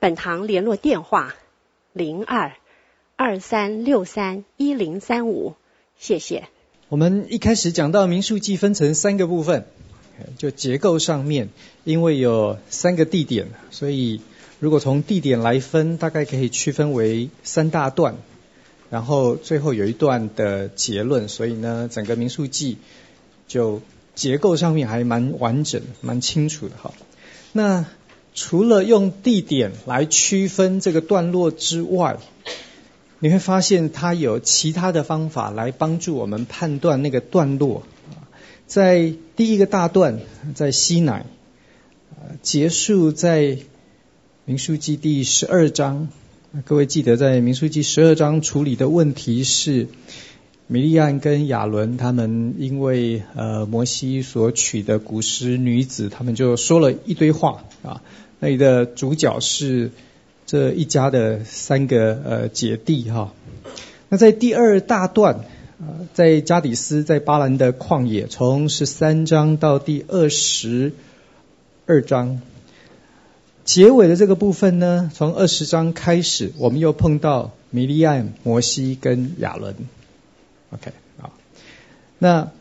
本堂联络电话：零二二三六三一零三五。谢谢。我们一开始讲到民数记分成三个部分，就结构上面，因为有三个地点，所以如果从地点来分，大概可以区分为三大段，然后最后有一段的结论，所以呢，整个民数记就结构上面还蛮完整、蛮清楚的哈。那除了用地点来区分这个段落之外，你会发现它有其他的方法来帮助我们判断那个段落。在第一个大段，在西乃，结束在民数记第十二章。各位记得，在民数记十二章处理的问题是，米利暗跟亚伦他们因为呃摩西所娶的古时女子，他们就说了一堆话啊。那里的主角是这一家的三个呃姐弟哈。那在第二大段，呃，在加底斯在巴兰的旷野，从十三章到第二十二章，结尾的这个部分呢，从二十章开始，我们又碰到米利暗、摩西跟亚伦。OK 啊，那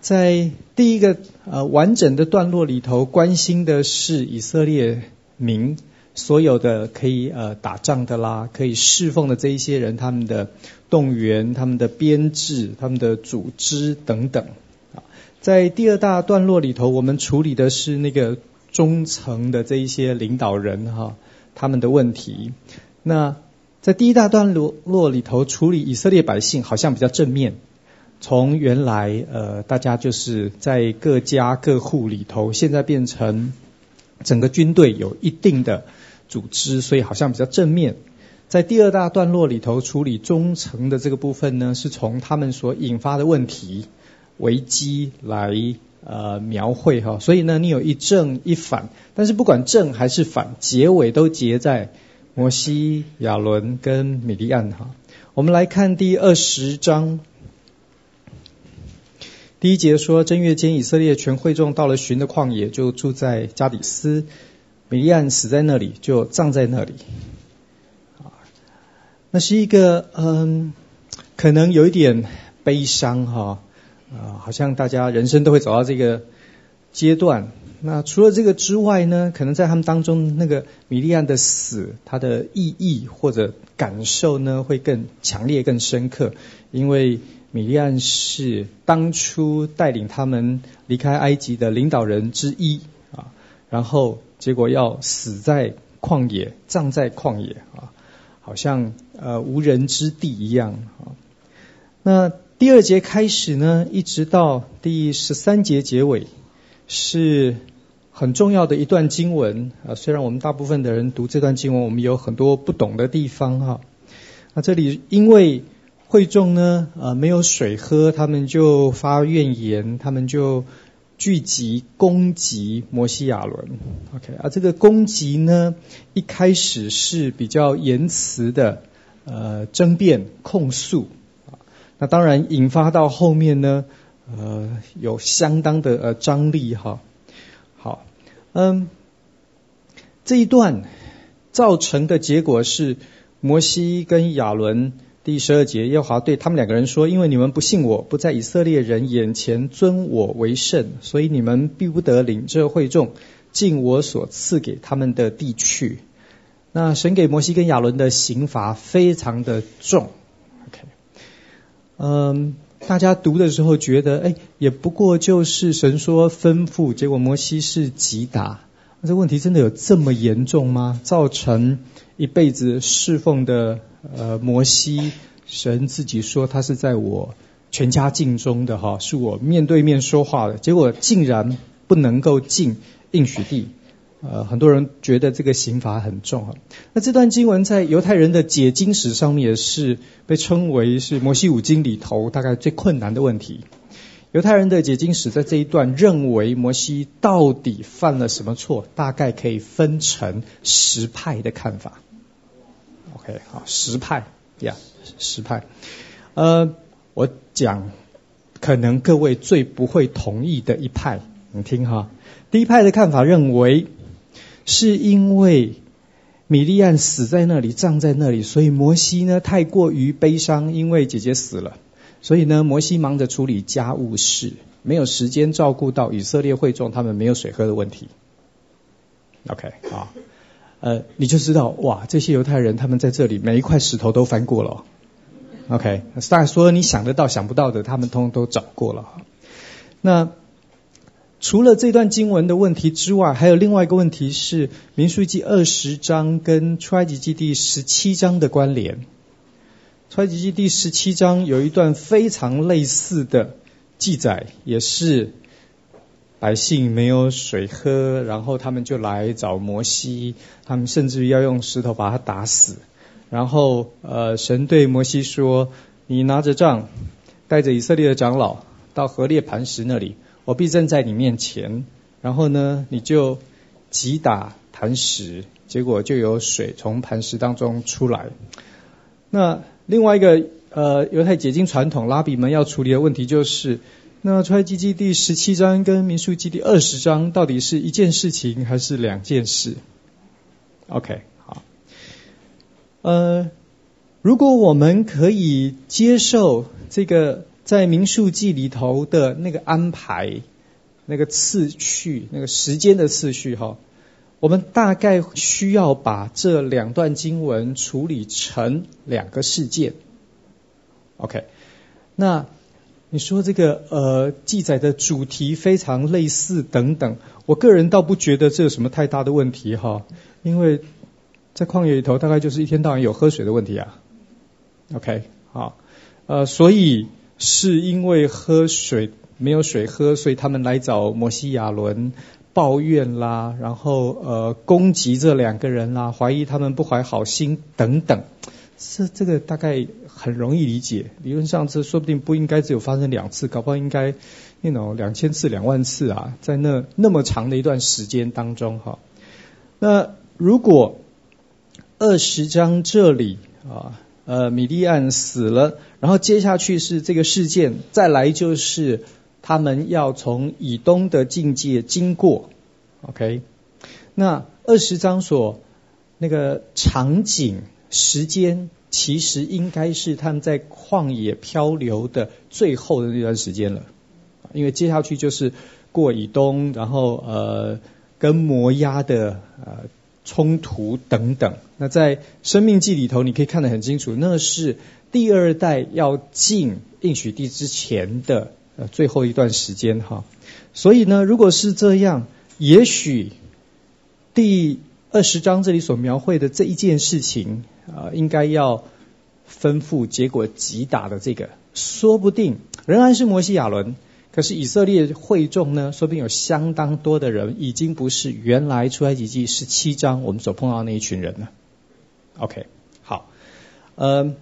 在第一个呃完整的段落里头，关心的是以色列民所有的可以呃打仗的啦，可以侍奉的这一些人，他们的动员、他们的编制、他们的组织等等啊。在第二大段落里头，我们处理的是那个中层的这一些领导人哈，他们的问题。那在第一大段落落里头处理以色列百姓，好像比较正面。从原来呃大家就是在各家各户里头，现在变成。整个军队有一定的组织，所以好像比较正面。在第二大段落里头处理忠诚的这个部分呢，是从他们所引发的问题、危机来呃描绘哈。所以呢，你有一正一反，但是不管正还是反，结尾都结在摩西、亚伦跟米利暗哈。我们来看第二十章。第一节说，正月间，以色列全会众到了寻的旷野，就住在加底斯。米利暗死在那里，就葬在那里。那是一个嗯，可能有一点悲伤哈，啊，好像大家人生都会走到这个阶段。那除了这个之外呢，可能在他们当中，那个米利暗的死，它的意义或者感受呢，会更强烈、更深刻，因为。米利暗是当初带领他们离开埃及的领导人之一啊，然后结果要死在旷野，葬在旷野啊，好像呃无人之地一样啊。那第二节开始呢，一直到第十三节结尾，是很重要的一段经文啊。虽然我们大部分的人读这段经文，我们有很多不懂的地方哈。那这里因为。会众呢，呃，没有水喝，他们就发怨言，他们就聚集攻击摩西亚伦。OK，啊，这个攻击呢，一开始是比较言辞的，呃，争辩控诉，那当然引发到后面呢，呃，有相当的呃张力哈。嗯，这一段造成的结果是摩西跟亚伦。第十二节，耶和华对他们两个人说：“因为你们不信我，不在以色列人眼前尊我为圣，所以你们必不得领这会众进我所赐给他们的地去。”那神给摩西跟亚伦的刑罚非常的重。OK，嗯，大家读的时候觉得，哎，也不过就是神说吩咐，结果摩西是击打。那这问题真的有这么严重吗？造成一辈子侍奉的？呃，摩西，神自己说他是在我全家境中的哈，是我面对面说话的，结果竟然不能够进应许地，呃，很多人觉得这个刑罚很重啊。那这段经文在犹太人的解经史上面也是被称为是摩西五经里头大概最困难的问题。犹太人的解经史在这一段认为摩西到底犯了什么错，大概可以分成十派的看法。OK，好，十派呀十派。呃，我讲可能各位最不会同意的一派，你听哈。第一派的看法认为。是因为米利暗死在那里，葬在那里，所以摩西呢太过于悲伤，因为姐姐死了，所以呢摩西忙着处理家务事，没有时间照顾到以色列会众他们没有水喝的问题。OK 啊，呃，你就知道哇，这些犹太人他们在这里每一块石头都翻过了。OK，大概说你想得到想不到的，他们通通都找过了。那。除了这段经文的问题之外，还有另外一个问题是《民数记》二十章跟《出埃及记》第十七章的关联。《出埃及记》第十七章有一段非常类似的记载，也是百姓没有水喝，然后他们就来找摩西，他们甚至于要用石头把他打死。然后，呃，神对摩西说：“你拿着杖，带着以色列的长老到河列磐石那里。”我必站在你面前，然后呢，你就击打磐石，结果就有水从磐石当中出来。那另外一个呃犹太解经传统拉比们要处理的问题就是，那出埃及记第十七章跟民数记第二十章到底是一件事情还是两件事？OK，好，呃，如果我们可以接受这个。在民数记里头的那个安排、那个次序、那个时间的次序，哈，我们大概需要把这两段经文处理成两个事件。OK，那你说这个呃记载的主题非常类似等等，我个人倒不觉得这有什么太大的问题哈，因为在旷野里头大概就是一天到晚有喝水的问题啊。OK，好，呃，所以。是因为喝水没有水喝，所以他们来找摩西亚伦抱怨啦，然后呃攻击这两个人啦，怀疑他们不怀好心等等。这这个大概很容易理解，理论上这说不定不应该只有发生两次，搞不好应该，you know 两千次两万次啊，在那那么长的一段时间当中哈。那如果二十章这里啊。呃，米利暗死了，然后接下去是这个事件，再来就是他们要从以东的境界经过，OK？那二十章所那个场景时间，其实应该是他们在旷野漂流的最后的那段时间了，因为接下去就是过以东，然后呃跟摩押的呃。冲突等等，那在生命记里头，你可以看得很清楚，那是第二代要进应许地之前的呃最后一段时间哈。所以呢，如果是这样，也许第二十章这里所描绘的这一件事情啊，应该要吩咐结果击打的这个，说不定仍然是摩西亚伦。可是以色列会众呢，说不定有相当多的人已经不是原来出埃及记十七章我们所碰到那一群人了。OK，好，呃，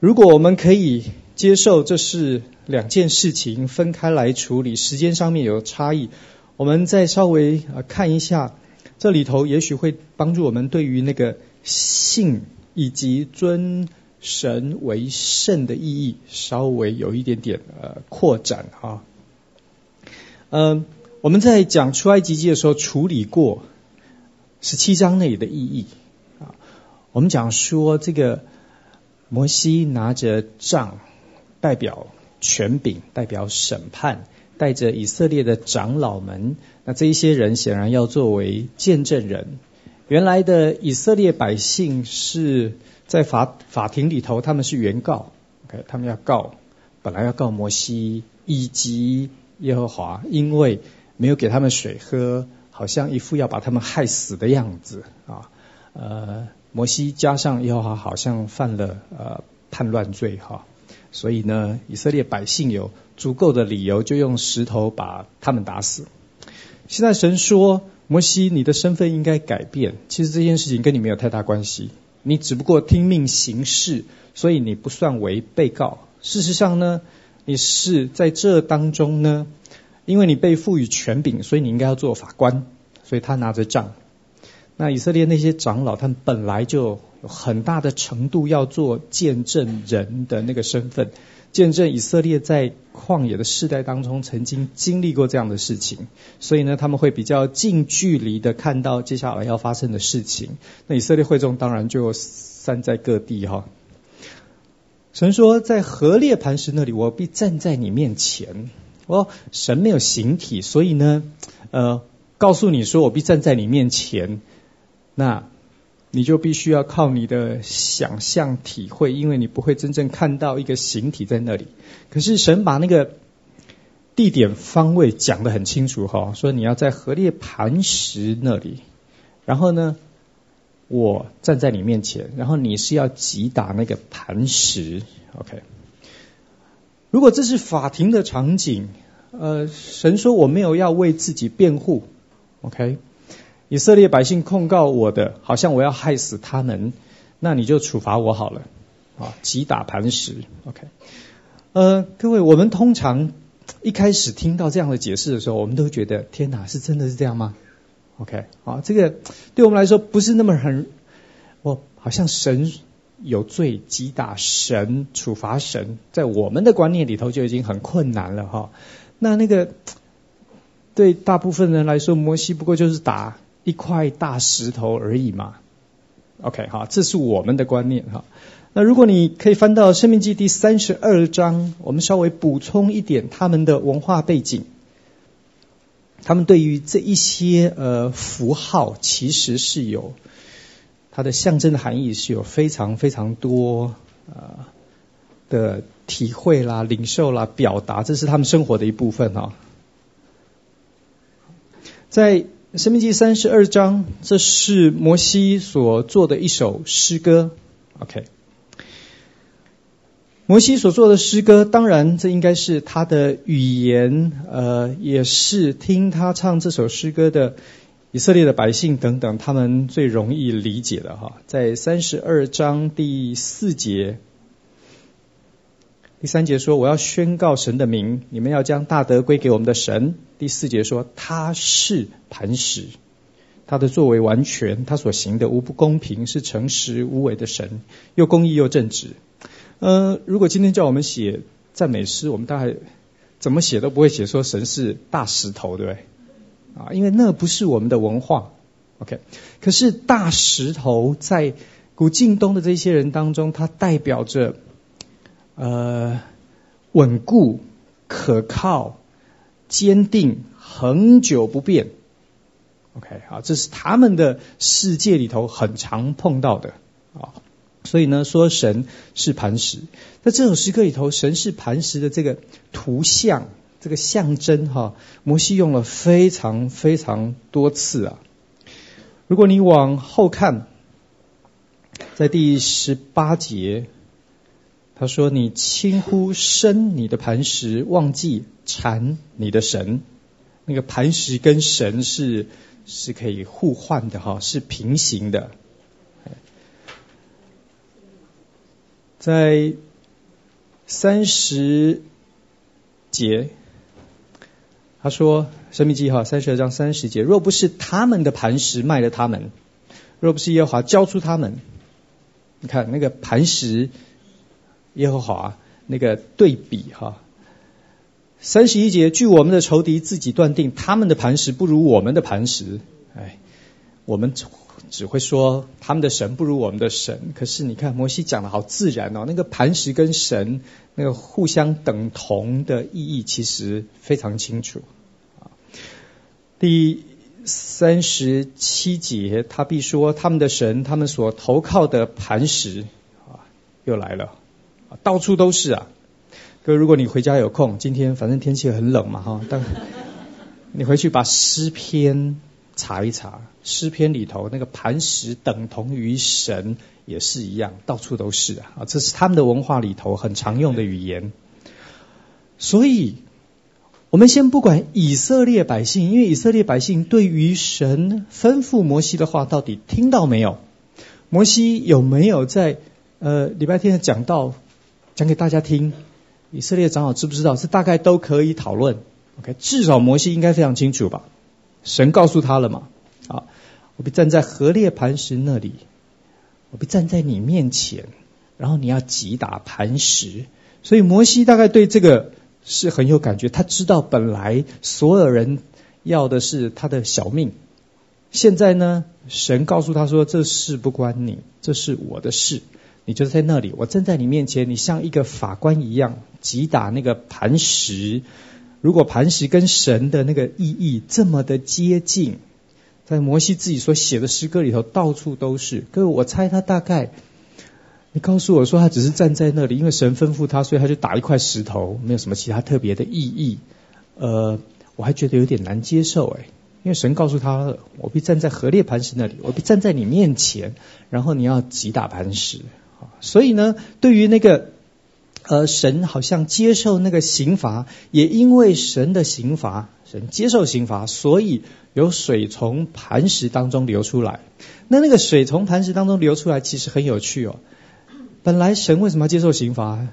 如果我们可以接受这是两件事情分开来处理，时间上面有差异，我们再稍微呃看一下这里头，也许会帮助我们对于那个信以及尊。神为圣的意义稍微有一点点呃扩展啊，嗯，我们在讲出埃及记的时候处理过十七章那里的意义啊，我们讲说这个摩西拿着杖代表权柄，代表审判，带着以色列的长老们，那这一些人显然要作为见证人，原来的以色列百姓是。在法法庭里头，他们是原告，OK，他们要告，本来要告摩西以及耶和华，因为没有给他们水喝，好像一副要把他们害死的样子啊。呃，摩西加上耶和华，好像犯了呃叛乱罪哈，所以呢，以色列百姓有足够的理由，就用石头把他们打死。现在神说，摩西，你的身份应该改变。其实这件事情跟你没有太大关系，你只不过听命行事，所以你不算为被告。事实上呢，你是在这当中呢，因为你被赋予权柄，所以你应该要做法官。所以他拿着杖。那以色列那些长老，他们本来就很大的程度要做见证人的那个身份，见证以色列在旷野的世代当中曾经经历过这样的事情，所以呢，他们会比较近距离的看到接下来要发生的事情。那以色列会众当然就散在各地哈。神说，在何烈磐石那里，我必站在你面前。哦，神没有形体，所以呢，呃，告诉你说我必站在你面前。那你就必须要靠你的想象体会，因为你不会真正看到一个形体在那里。可是神把那个地点方位讲得很清楚哈，说你要在河列磐石那里，然后呢，我站在你面前，然后你是要击打那个磐石。OK，如果这是法庭的场景，呃，神说我没有要为自己辩护，OK。以色列百姓控告我的，好像我要害死他们，那你就处罚我好了，啊，击打磐石，OK。呃，各位，我们通常一开始听到这样的解释的时候，我们都觉得天哪，是真的是这样吗？OK，好，这个对我们来说不是那么很，我好像神有罪，击打神，处罚神，在我们的观念里头就已经很困难了哈。那那个对大部分人来说，摩西不过就是打。一块大石头而已嘛，OK，好，这是我们的观念哈。那如果你可以翻到《生命记》第三十二章，我们稍微补充一点他们的文化背景。他们对于这一些呃符号，其实是有它的象征的含义，是有非常非常多呃的体会啦、领受啦、表达，这是他们生活的一部分哈。在《申命记》三十二章，这是摩西所做的一首诗歌。OK，摩西所做的诗歌，当然这应该是他的语言，呃，也是听他唱这首诗歌的以色列的百姓等等，他们最容易理解的哈。在三十二章第四节。第三节说：“我要宣告神的名，你们要将大德归给我们的神。”第四节说：“他是磐石，他的作为完全，他所行的无不公平，是诚实无伪的神，又公义又正直。”呃，如果今天叫我们写赞美诗，我们大概怎么写都不会写说神是大石头，对不对？啊，因为那不是我们的文化。OK，可是大石头在古近东的这些人当中，它代表着。呃，稳固、可靠、坚定、恒久不变。OK，好，这是他们的世界里头很常碰到的啊。所以呢，说神是磐石，在这首诗歌里头，神是磐石的这个图像、这个象征，哈，摩西用了非常非常多次啊。如果你往后看，在第十八节。他说：“你轻忽生你的磐石，忘记禅你的神。那个磐石跟神是是可以互换的哈，是平行的。在三十节，他说《生命记》哈三十二章三十节，若不是他们的磐石卖了他们，若不是耶和华交出他们，你看那个磐石。”耶和华那个对比哈，三十一节，据我们的仇敌自己断定，他们的磐石不如我们的磐石。哎，我们只会说他们的神不如我们的神。可是你看摩西讲的好自然哦，那个磐石跟神那个互相等同的意义其实非常清楚。第三十七节，他必说他们的神，他们所投靠的磐石啊，又来了。到处都是啊，哥，如果你回家有空，今天反正天气很冷嘛哈，但 你回去把诗篇查一查，诗篇里头那个磐石等同于神也是一样，到处都是啊，这是他们的文化里头很常用的语言。所以我们先不管以色列百姓，因为以色列百姓对于神吩咐摩西的话到底听到没有？摩西有没有在呃礼拜天的讲道讲给大家听？以色列长老知不知道？这大概都可以讨论。OK，至少摩西应该非常清楚吧？神告诉他了嘛？啊，我必站在何列磐石那里，我必站在你面前，然后你要击打磐石。所以摩西大概对这个是很有感觉。他知道本来所有人要的是他的小命，现在呢，神告诉他说：“这事不关你，这是我的事。你就在那里，我站在你面前，你像一个法官一样击打那个磐石。”如果磐石跟神的那个意义这么的接近，在摩西自己所写的诗歌里头，到处都是。各位，我猜他大概，你告诉我说他只是站在那里，因为神吩咐他，所以他就打一块石头，没有什么其他特别的意义。呃，我还觉得有点难接受诶，因为神告诉他，我必站在河烈磐石那里，我必站在你面前，然后你要击打磐石。所以呢，对于那个。呃，神好像接受那个刑罚，也因为神的刑罚，神接受刑罚，所以有水从磐石当中流出来。那那个水从磐石当中流出来，其实很有趣哦。本来神为什么要接受刑罚？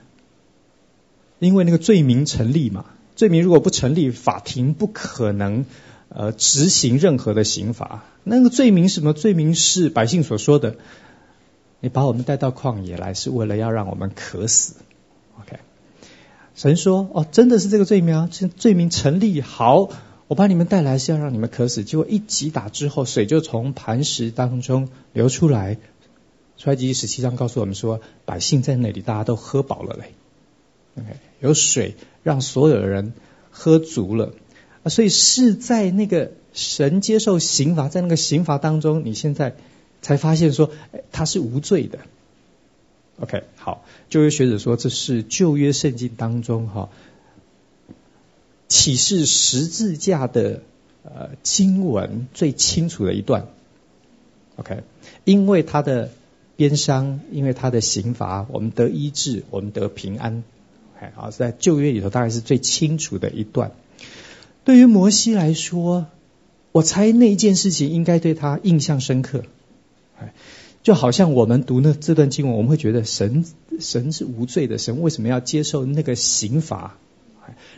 因为那个罪名成立嘛。罪名如果不成立，法庭不可能呃执行任何的刑罚。那个罪名是什么？罪名是百姓所说的：“你把我们带到旷野来，是为了要让我们渴死。” OK，神说：“哦，真的是这个罪名啊，这罪名成立。好，我把你们带来是要让你们渴死。结果一击打之后，水就从磐石当中流出来。出埃及十七章告诉我们说，百姓在那里大家都喝饱了嘞。OK，有水让所有的人喝足了啊。所以是在那个神接受刑罚，在那个刑罚当中，你现在才发现说，他是无罪的。” OK，好，旧约学者说这是旧约圣经当中哈启示十字架的呃经文最清楚的一段。OK，因为他的鞭伤，因为他的刑罚，我们得医治，我们得平安。OK，好，在旧约里头大概是最清楚的一段。对于摩西来说，我猜那一件事情应该对他印象深刻。就好像我们读那这段经文，我们会觉得神神是无罪的，神为什么要接受那个刑罚？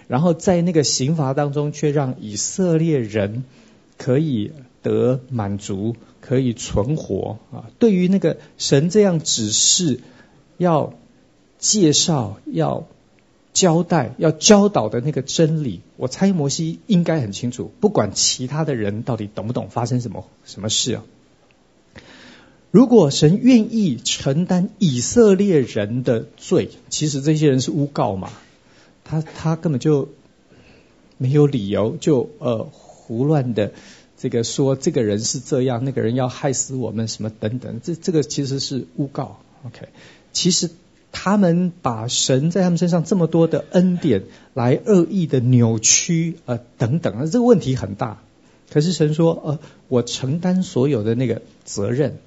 然后在那个刑罚当中，却让以色列人可以得满足，可以存活啊！对于那个神这样指示、要介绍、要交代、要教导的那个真理，我猜摩西应该很清楚，不管其他的人到底懂不懂，发生什么什么事啊？如果神愿意承担以色列人的罪，其实这些人是诬告嘛，他他根本就没有理由就呃胡乱的这个说这个人是这样，那个人要害死我们什么等等，这这个其实是诬告。OK，其实他们把神在他们身上这么多的恩典来恶意的扭曲呃等等，这个问题很大。可是神说呃我承担所有的那个责任。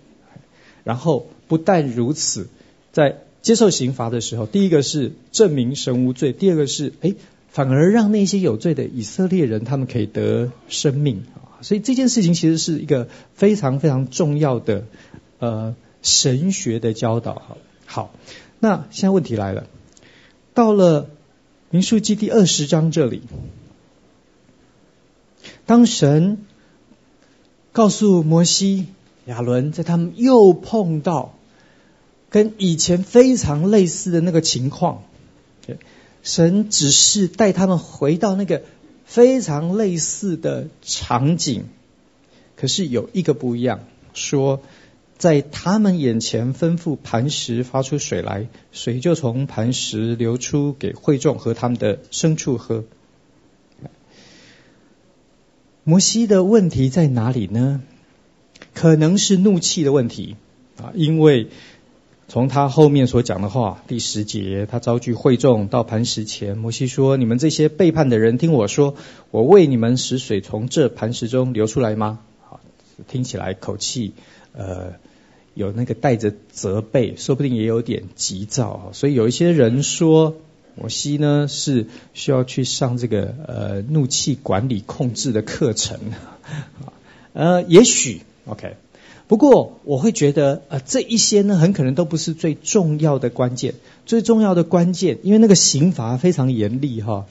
然后不但如此，在接受刑罚的时候，第一个是证明神无罪，第二个是哎，反而让那些有罪的以色列人他们可以得生命啊。所以这件事情其实是一个非常非常重要的呃神学的教导。好，好，那现在问题来了，到了民数记第二十章这里，当神告诉摩西。亚伦在他们又碰到跟以前非常类似的那个情况，神只是带他们回到那个非常类似的场景，可是有一个不一样，说在他们眼前吩咐磐石发出水来，水就从磐石流出给会众和他们的牲畜喝。摩西的问题在哪里呢？可能是怒气的问题啊，因为从他后面所讲的话，第十节，他遭拒会众到磐石前，摩西说：“你们这些背叛的人，听我说，我为你们使水从这磐石中流出来吗？”好，听起来口气呃有那个带着责备，说不定也有点急躁。所以有一些人说：“摩西呢是需要去上这个呃怒气管理控制的课程啊，呃，也许 OK，不过我会觉得呃这一些呢很可能都不是最重要的关键，最重要的关键，因为那个刑罚非常严厉哈。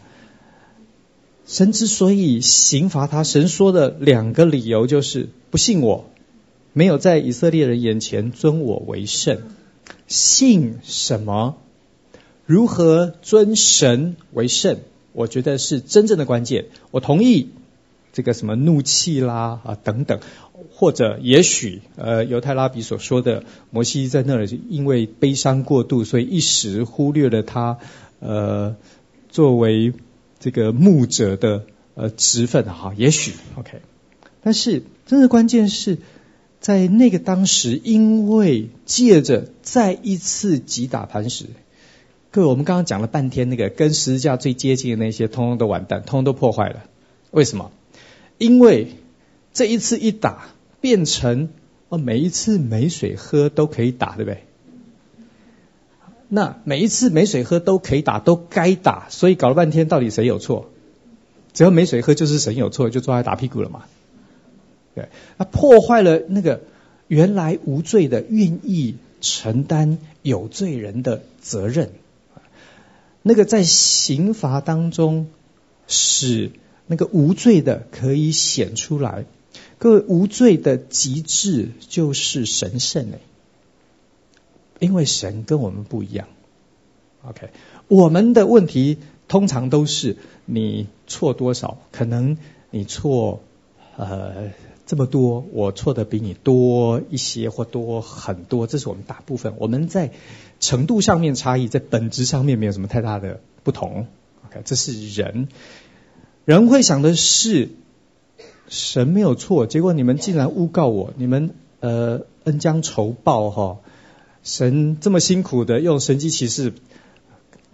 神之所以刑罚他，神说的两个理由就是不信我，没有在以色列人眼前尊我为圣，信什么？如何尊神为圣？我觉得是真正的关键。我同意这个什么怒气啦啊等等，或者也许呃犹太拉比所说的摩西在那里因为悲伤过度，所以一时忽略了他呃作为这个牧者的呃职分哈，也许 OK。但是真的关键是在那个当时，因为借着再一次击打磐石。各位，我们刚刚讲了半天，那个跟十字架最接近的那些，通通都完蛋，通通都破坏了。为什么？因为这一次一打，变成哦，每一次没水喝都可以打，对不对？那每一次没水喝都可以打，都该打，所以搞了半天，到底谁有错？只要没水喝，就是神有错，就抓来打屁股了嘛。对，那破坏了那个原来无罪的，愿意承担有罪人的责任。那个在刑罚当中，使那个无罪的可以显出来。各位，无罪的极致就是神圣嘞，因为神跟我们不一样。OK，我们的问题通常都是你错多少，可能你错呃。这么多，我错的比你多一些或多很多，这是我们大部分。我们在程度上面差异，在本质上面没有什么太大的不同。OK，这是人，人会想的是神没有错，结果你们竟然诬告我，你们呃恩将仇报哈、神这么辛苦的用神迹骑士。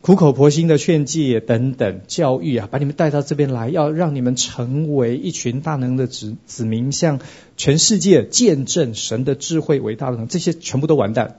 苦口婆心的劝诫等等教育啊，把你们带到这边来，要让你们成为一群大能的子子民，向全世界见证神的智慧伟大的，这些全部都完蛋。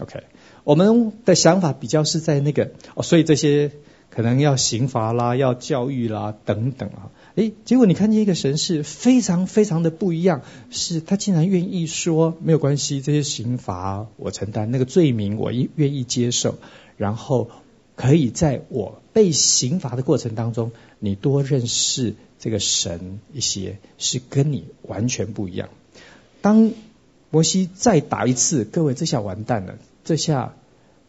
OK，我们的想法比较是在那个哦，所以这些可能要刑罚啦，要教育啦等等啊，诶，结果你看见一个神是非常非常的不一样，是他竟然愿意说没有关系，这些刑罚我承担，那个罪名我愿意接受，然后。可以在我被刑罚的过程当中，你多认识这个神一些，是跟你完全不一样。当摩西再打一次，各位这下完蛋了。这下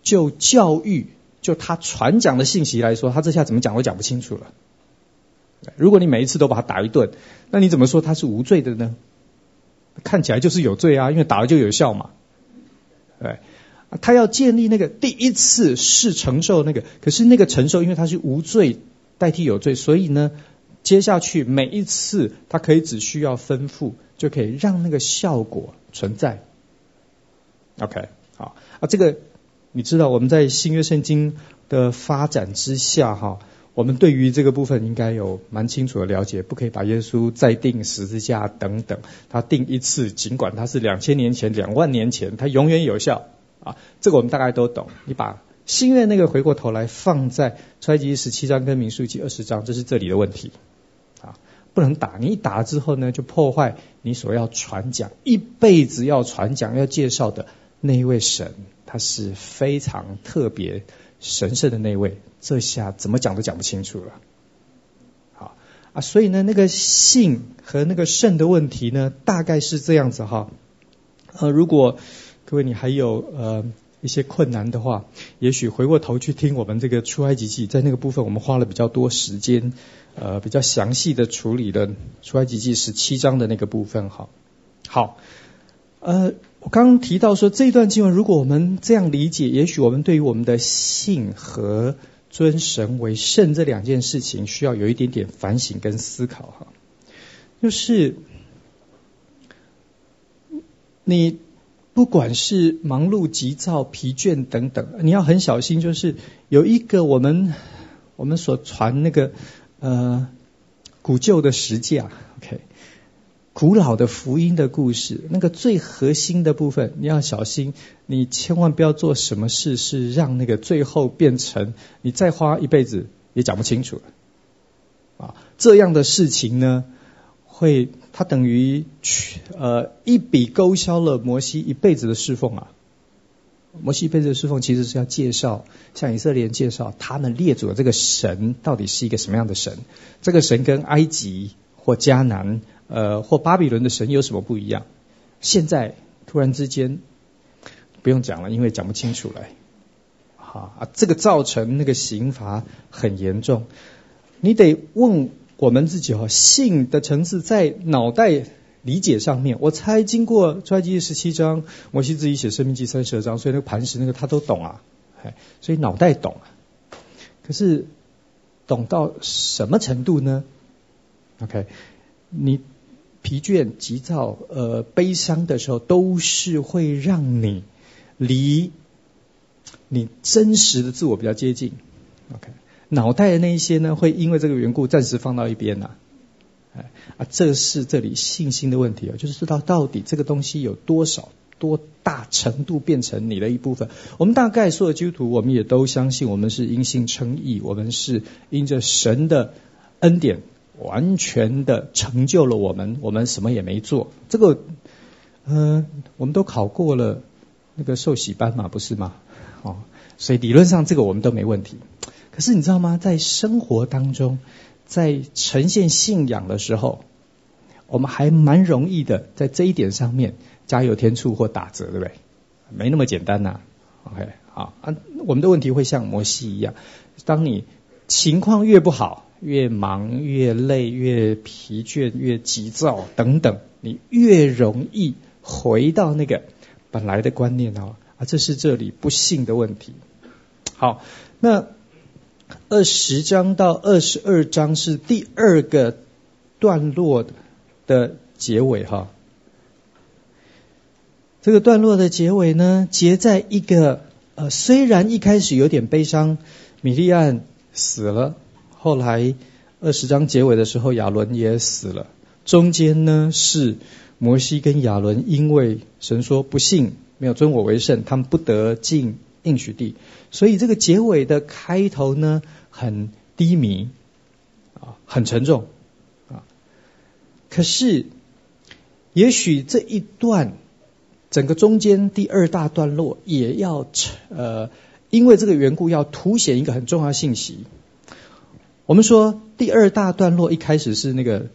就教育，就他传讲的信息来说，他这下怎么讲都讲不清楚了。如果你每一次都把他打一顿，那你怎么说他是无罪的呢？看起来就是有罪啊，因为打了就有效嘛。对。他要建立那个第一次是承受那个，可是那个承受，因为他是无罪代替有罪，所以呢，接下去每一次他可以只需要吩咐，就可以让那个效果存在。OK，好啊，这个你知道我们在新约圣经的发展之下哈，我们对于这个部分应该有蛮清楚的了解，不可以把耶稣再钉十字架等等，他钉一次，尽管他是两千年前、两万年前，他永远有效。啊，这个我们大概都懂。你把新约那个回过头来放在出埃及十七章跟民数记二十章，这是这里的问题。啊，不能打，你一打之后呢，就破坏你所要传讲一辈子要传讲要介绍的那一位神，他是非常特别神圣的那位。这下怎么讲都讲不清楚了。好啊，所以呢，那个信和那个圣的问题呢，大概是这样子哈。呃，如果各位，你还有呃一些困难的话，也许回过头去听我们这个出埃及记，在那个部分我们花了比较多时间，呃比较详细的处理了出埃及记十七章的那个部分哈。好，呃我刚刚提到说这段经文，如果我们这样理解，也许我们对于我们的信和尊神为圣这两件事情，需要有一点点反省跟思考哈。就是你。不管是忙碌、急躁、疲倦等等，你要很小心。就是有一个我们我们所传那个呃古旧的十架，OK，古老的福音的故事，那个最核心的部分，你要小心，你千万不要做什么事是让那个最后变成你再花一辈子也讲不清楚了啊！这样的事情呢，会它等于去呃一笔勾销了摩西一辈子的侍奉啊！摩西一辈子的侍奉其实是要介绍，向以色列人介绍他们列祖的这个神到底是一个什么样的神，这个神跟埃及或迦南。呃，或巴比伦的神有什么不一样？现在突然之间不用讲了，因为讲不清楚了。好啊，这个造成那个刑罚很严重。你得问我们自己哈，信的层次在脑袋理解上面。我猜经过出埃及十七章，摩西自己写申命记三十二章，所以那个磐石那个他都懂啊，所以脑袋懂啊。可是懂到什么程度呢？OK，你。疲倦、急躁、呃，悲伤的时候，都是会让你离你真实的自我比较接近。OK，脑袋的那一些呢，会因为这个缘故暂时放到一边呐。哎啊，这是这里信心的问题啊，就是知道到底这个东西有多少、多大程度变成你的一部分。我们大概所有基督徒，我们也都相信，我们是因信称义，我们是因着神的恩典。完全的成就了我们，我们什么也没做。这个，嗯、呃，我们都考过了那个受洗班嘛，不是吗？哦，所以理论上这个我们都没问题。可是你知道吗？在生活当中，在呈现信仰的时候，我们还蛮容易的在这一点上面加油添醋或打折，对不对？没那么简单呐、OK，好啊，我们的问题会像摩西一样，当你情况越不好。越忙越累，越疲倦，越急躁等等，你越容易回到那个本来的观念哦。啊，这是这里不幸的问题。好，那二十章到二十二章是第二个段落的结尾哈。这个段落的结尾呢，结在一个呃，虽然一开始有点悲伤，米利安死了。后来二十章结尾的时候，亚伦也死了。中间呢是摩西跟亚伦，因为神说不信，没有尊我为圣，他们不得进应许地。所以这个结尾的开头呢很低迷啊，很沉重啊。可是也许这一段整个中间第二大段落也要呃，因为这个缘故要凸显一个很重要信息。我们说第二大段落一开始是那个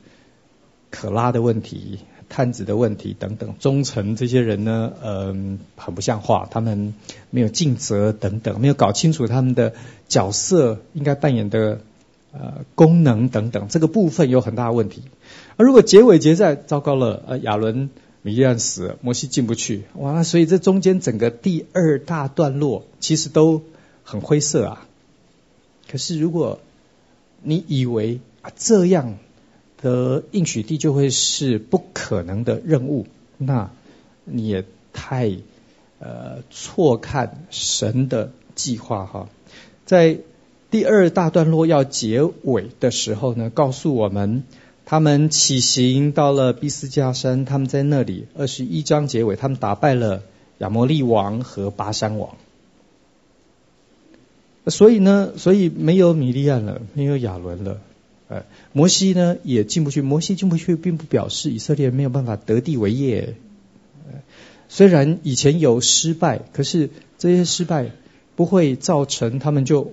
可拉的问题、探子的问题等等，忠臣这些人呢，嗯、很不像话，他们没有尽责等等，没有搞清楚他们的角色应该扮演的呃功能等等，这个部分有很大的问题。而如果结尾结在糟糕了，呃，亚伦、米利暗死，摩西进不去，哇，所以这中间整个第二大段落其实都很灰色啊。可是如果你以为啊这样的应许地就会是不可能的任务，那你也太呃错看神的计划哈。在第二大段落要结尾的时候呢，告诉我们他们起行到了毕斯加山，他们在那里二十一章结尾，他们打败了亚摩利王和巴珊王。所以呢，所以没有米利暗了，没有亚伦了，呃，摩西呢也进不去。摩西进不去，并不表示以色列没有办法得地为业。虽然以前有失败，可是这些失败不会造成他们就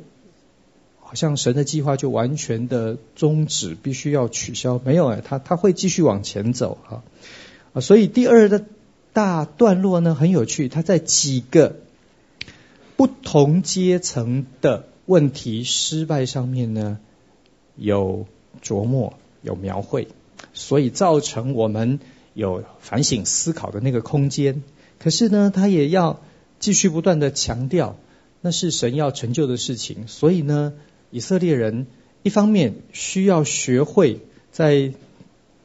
好像神的计划就完全的终止，必须要取消。没有哎，他他会继续往前走哈。啊，所以第二的大段落呢很有趣，他在几个。不同阶层的问题失败上面呢，有琢磨，有描绘，所以造成我们有反省思考的那个空间。可是呢，他也要继续不断的强调，那是神要成就的事情。所以呢，以色列人一方面需要学会在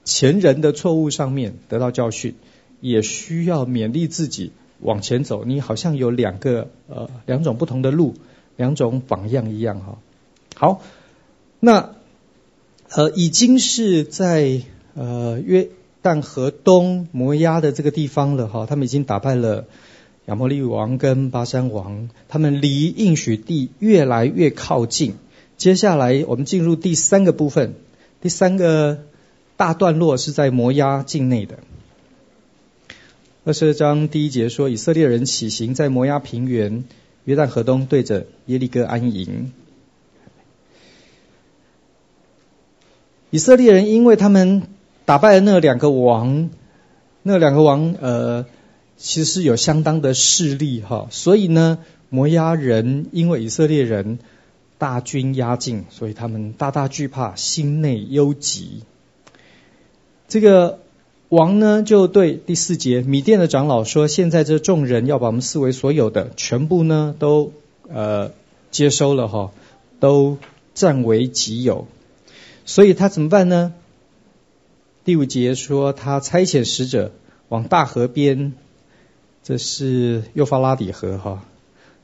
前人的错误上面得到教训，也需要勉励自己。往前走，你好像有两个呃两种不同的路，两种榜样一样哈。好，那呃已经是在呃约旦河东摩押的这个地方了哈，他们已经打败了亚摩利王跟巴珊王，他们离应许地越来越靠近。接下来我们进入第三个部分，第三个大段落是在摩押境内的。二十二章第一节说，以色列人起行，在摩押平原约旦河东，对着耶利哥安营。以色列人因为他们打败了那两个王，那两个王呃，其实是有相当的势力哈，所以呢，摩押人因为以色列人大军压境，所以他们大大惧怕，心内忧急。这个。王呢就对第四节米甸的长老说：“现在这众人要把我们四围所有的全部呢都呃接收了哈，都占为己有。所以他怎么办呢？第五节说他差遣使者往大河边，这是幼发拉底河哈，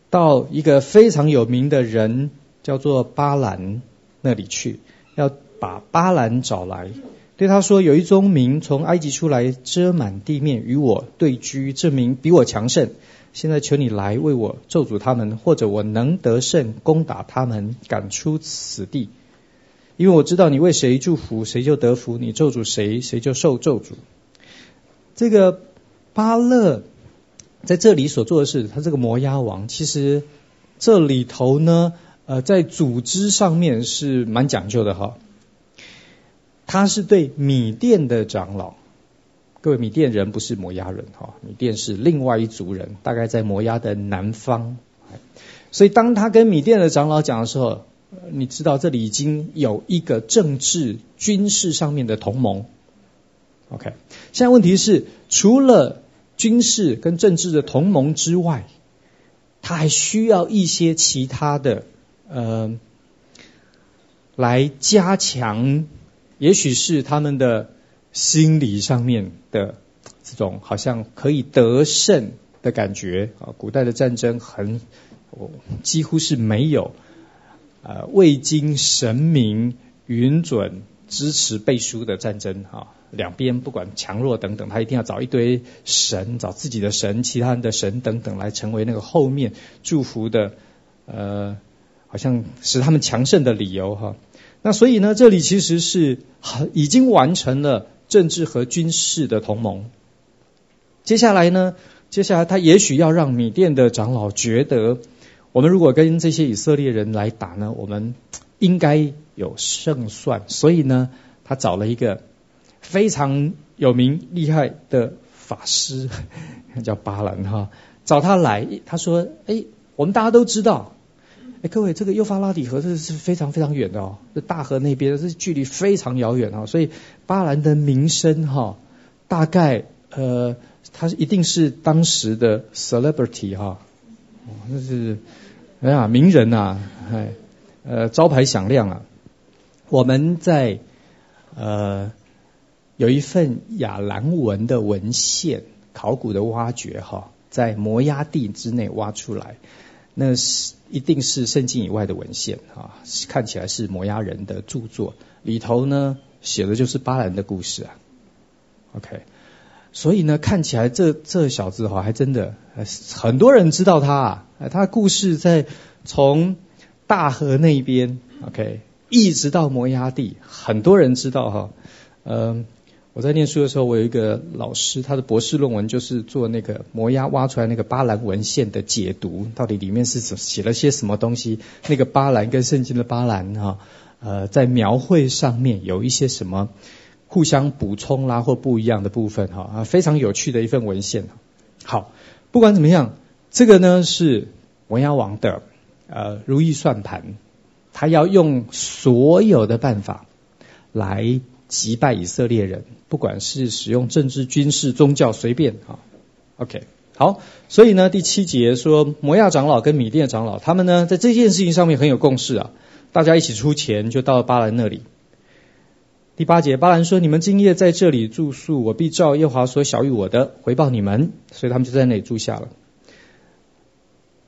到一个非常有名的人叫做巴兰那里去，要把巴兰找来。”对他说：“有一宗民从埃及出来，遮满地面，与我对居。这名比我强盛。现在求你来为我咒诅他们，或者我能得胜攻打他们，赶出此地。因为我知道你为谁祝福，谁就得福；你咒诅谁，谁就受咒诅。”这个巴勒在这里所做的事，他这个摩押王，其实这里头呢，呃，在组织上面是蛮讲究的哈。他是对米甸的长老，各位米甸人不是摩押人哈，米甸是另外一族人，大概在摩押的南方。所以当他跟米甸的长老讲的时候，你知道这里已经有一个政治军事上面的同盟。OK，现在问题是，除了军事跟政治的同盟之外，他还需要一些其他的呃，来加强。也许是他们的心理上面的这种好像可以得胜的感觉啊，古代的战争很几乎是没有呃未经神明允准支持背书的战争啊，两边不管强弱等等，他一定要找一堆神，找自己的神、其他人的神等等来成为那个后面祝福的呃，好像使他们强盛的理由哈。那所以呢，这里其实是已经完成了政治和军事的同盟。接下来呢，接下来他也许要让米甸的长老觉得，我们如果跟这些以色列人来打呢，我们应该有胜算。所以呢，他找了一个非常有名厉害的法师，叫巴兰哈，找他来。他说：“哎，我们大家都知道。”哎，各位，这个幼发拉底河这是非常非常远的哦，这大河那边这距离非常遥远啊，所以巴兰的名声哈，大概呃，他一定是当时的 celebrity 哈，哦，那是哎呀名人呐，哎，呃招牌响亮啊。我们在呃有一份亚兰文的文献考古的挖掘哈，在摩押地之内挖出来。那是一定是圣经以外的文献啊，看起来是摩押人的著作，里头呢写的就是巴兰的故事啊。OK，所以呢看起来这这小子哈还真的很多人知道他啊，他的故事在从大河那边 OK 一直到摩押地，很多人知道哈，嗯。我在念书的时候，我有一个老师，他的博士论文就是做那个摩押挖出来那个巴兰文献的解读，到底里面是写了些什么东西？那个巴兰跟圣经的巴兰哈，呃，在描绘上面有一些什么互相补充啦或不一样的部分哈啊，非常有趣的一份文献。好，不管怎么样，这个呢是摩押王的呃如意算盘，他要用所有的办法来。击败以色列人，不管是使用政治、军事、宗教，随便啊。OK，好，所以呢，第七节说摩亚长老跟米甸长老，他们呢在这件事情上面很有共识啊，大家一起出钱，就到了巴兰那里。第八节，巴兰说：“你们今夜在这里住宿，我必照耶华所晓諭我的回报你们。”所以他们就在那里住下了。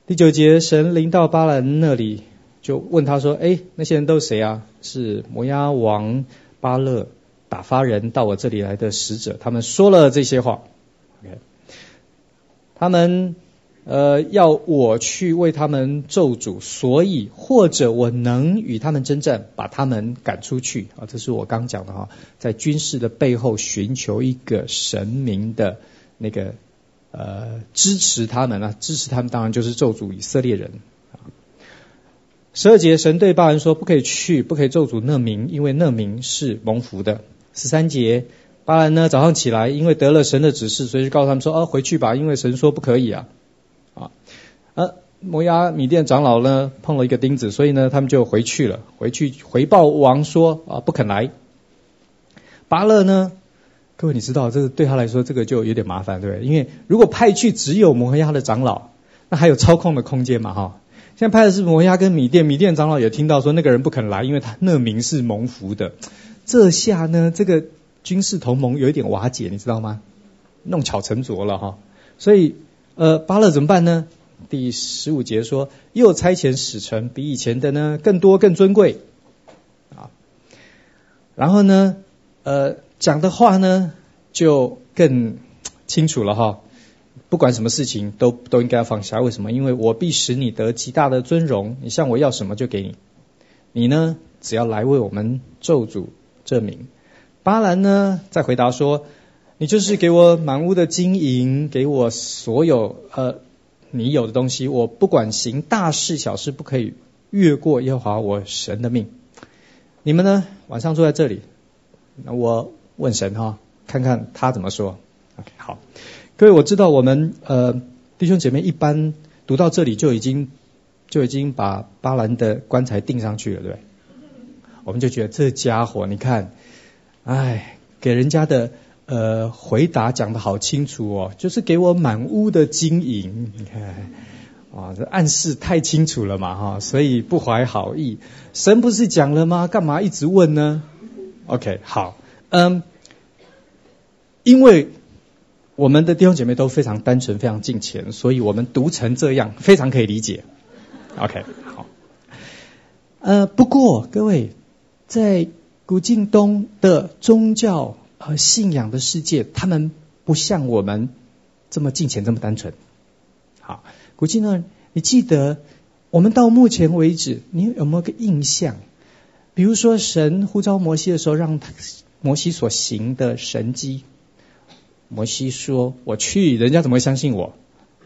第九节，神临到巴兰那里，就问他说：“哎，那些人都是谁啊？是摩押王。”巴勒打发人到我这里来的使者，他们说了这些话。OK，他们呃要我去为他们咒诅，所以或者我能与他们征战，把他们赶出去啊。这是我刚讲的哈，在军事的背后寻求一个神明的那个呃支持他们啊，支持他们当然就是咒诅以色列人。十二节，神对巴兰说：“不可以去，不可以咒诅那民，因为那民是蒙福的。”十三节，巴兰呢早上起来，因为得了神的指示，所以就告诉他们说：“哦，回去吧，因为神说不可以啊。”啊，呃，摩押米甸长老呢碰了一个钉子，所以呢他们就回去了，回去回报王说：“啊，不肯来。”巴勒呢，各位你知道，这个对他来说这个就有点麻烦，对不对？因为如果派去只有摩押的长老，那还有操控的空间嘛，哈。现在派的是摩押跟米甸，米甸长老也听到说那个人不肯来，因为他那名是蒙福的。这下呢，这个军事同盟有一点瓦解，你知道吗？弄巧成拙了哈。所以呃，巴勒怎么办呢？第十五节说，又差遣使臣比以前的呢更多更尊贵啊。然后呢，呃，讲的话呢就更清楚了哈。不管什么事情都都应该要放下，为什么？因为我必使你得极大的尊荣，你向我要什么就给你。你呢，只要来为我们咒诅这民。巴兰呢，再回答说：你就是给我满屋的金银，给我所有呃你有的东西，我不管行大事小事，不可以越过耶和华我神的命。你们呢，晚上坐在这里，那我问神哈，看看他怎么说。OK，好。所以我知道我们呃弟兄姐妹一般读到这里就已经就已经把巴兰的棺材钉上去了，对不对？我们就觉得这家伙，你看，哎，给人家的呃回答讲得好清楚哦，就是给我满屋的金银，你看，啊，这暗示太清楚了嘛哈，所以不怀好意。神不是讲了吗？干嘛一直问呢？OK，好，嗯，因为。我们的弟兄姐妹都非常单纯，非常敬虔，所以我们读成这样，非常可以理解。OK，好。呃，不过各位，在古近东的宗教和信仰的世界，他们不像我们这么敬虔，这么单纯。好，古近东，你记得我们到目前为止，你有没有个印象？比如说，神呼召摩西的时候，让他摩西所行的神迹。摩西说：“我去，人家怎么会相信我？”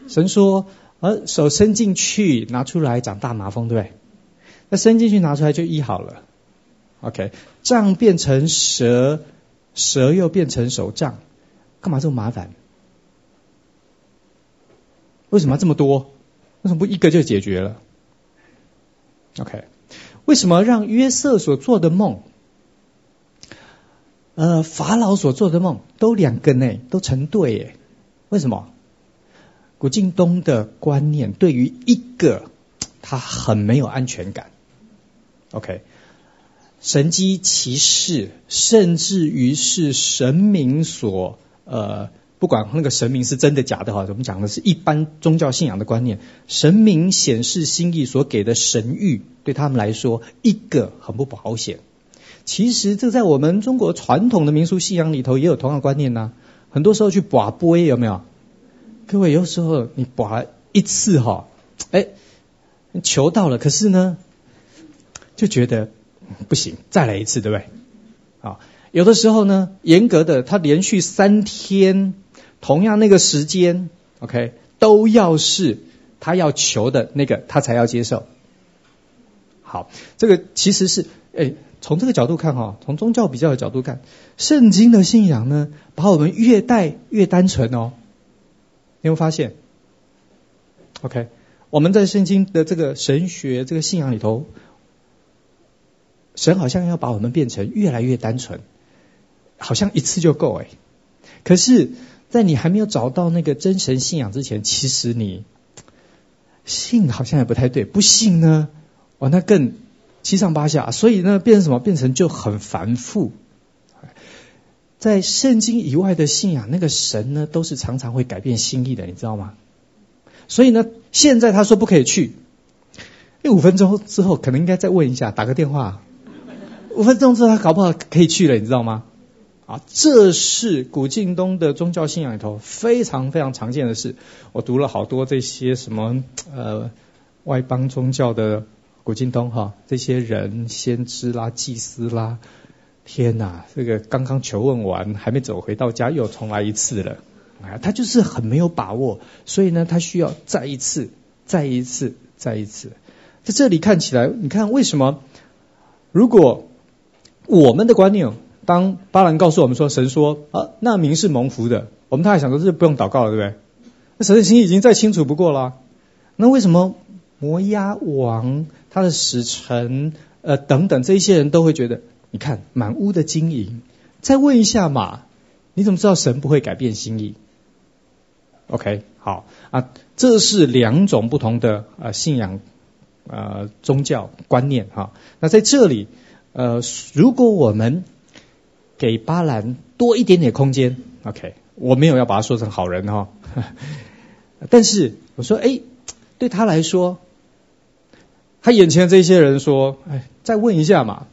神说：“呃，手伸进去，拿出来长大麻风，对不对？那伸进去拿出来就医好了。OK，杖变成蛇，蛇又变成手杖，干嘛这么麻烦？为什么这么多？为什么不一个就解决了？OK，为什么让约瑟所做的梦？”呃，法老所做的梦都两个呢，都成对耶。为什么？古近东的观念对于一个他很没有安全感。OK，神机奇士，甚至于是神明所呃，不管那个神明是真的假的哈，我们讲的是一般宗教信仰的观念，神明显示心意所给的神谕，对他们来说一个很不保险。其实这在我们中国传统的民俗信仰里头也有同样观念呐、很多时候去拔杯有没有？各位有时候你拔一次哈，哎，求到了，可是呢就觉得不行，再来一次，对不对？啊，有的时候呢，严格的他连续三天同样那个时间，OK，都要是他要求的那个，他才要接受。好，这个其实是哎。从这个角度看哈，从宗教比较的角度看，圣经的信仰呢，把我们越带越单纯哦。你有没有发现？OK，我们在圣经的这个神学这个信仰里头，神好像要把我们变成越来越单纯，好像一次就够哎。可是，在你还没有找到那个真神信仰之前，其实你信好像也不太对，不信呢，哦，那更。七上八下，所以呢，变成什么？变成就很繁复。在圣经以外的信仰，那个神呢，都是常常会改变心意的，你知道吗？所以呢，现在他说不可以去，那五分钟之后可能应该再问一下，打个电话。五分钟之后他搞不好可以去了，你知道吗？啊，这是古近东的宗教信仰里头非常非常常见的事。我读了好多这些什么呃外邦宗教的古近东哈，这些人先知啦、祭司啦，天哪，这个刚刚求问完，还没走回到家，又重来一次了。啊，他就是很没有把握，所以呢，他需要再一次、再一次、再一次。在这里看起来，你看为什么？如果我们的观念，当巴兰告诉我们说，神说啊，那民是蒙福的，我们大概想说，这不用祷告了，对不对？那神的心已经再清楚不过了。那为什么摩押王他的使臣呃等等这一些人都会觉得，你看满屋的金银，再问一下嘛，你怎么知道神不会改变心意？OK，好啊，这是两种不同的呃信仰呃宗教观念哈。那在这里呃，如果我们给巴兰多一点点空间，OK，我没有要把他说成好人哈，但是我说哎，对他来说，他眼前的这些人说，哎，再问一下嘛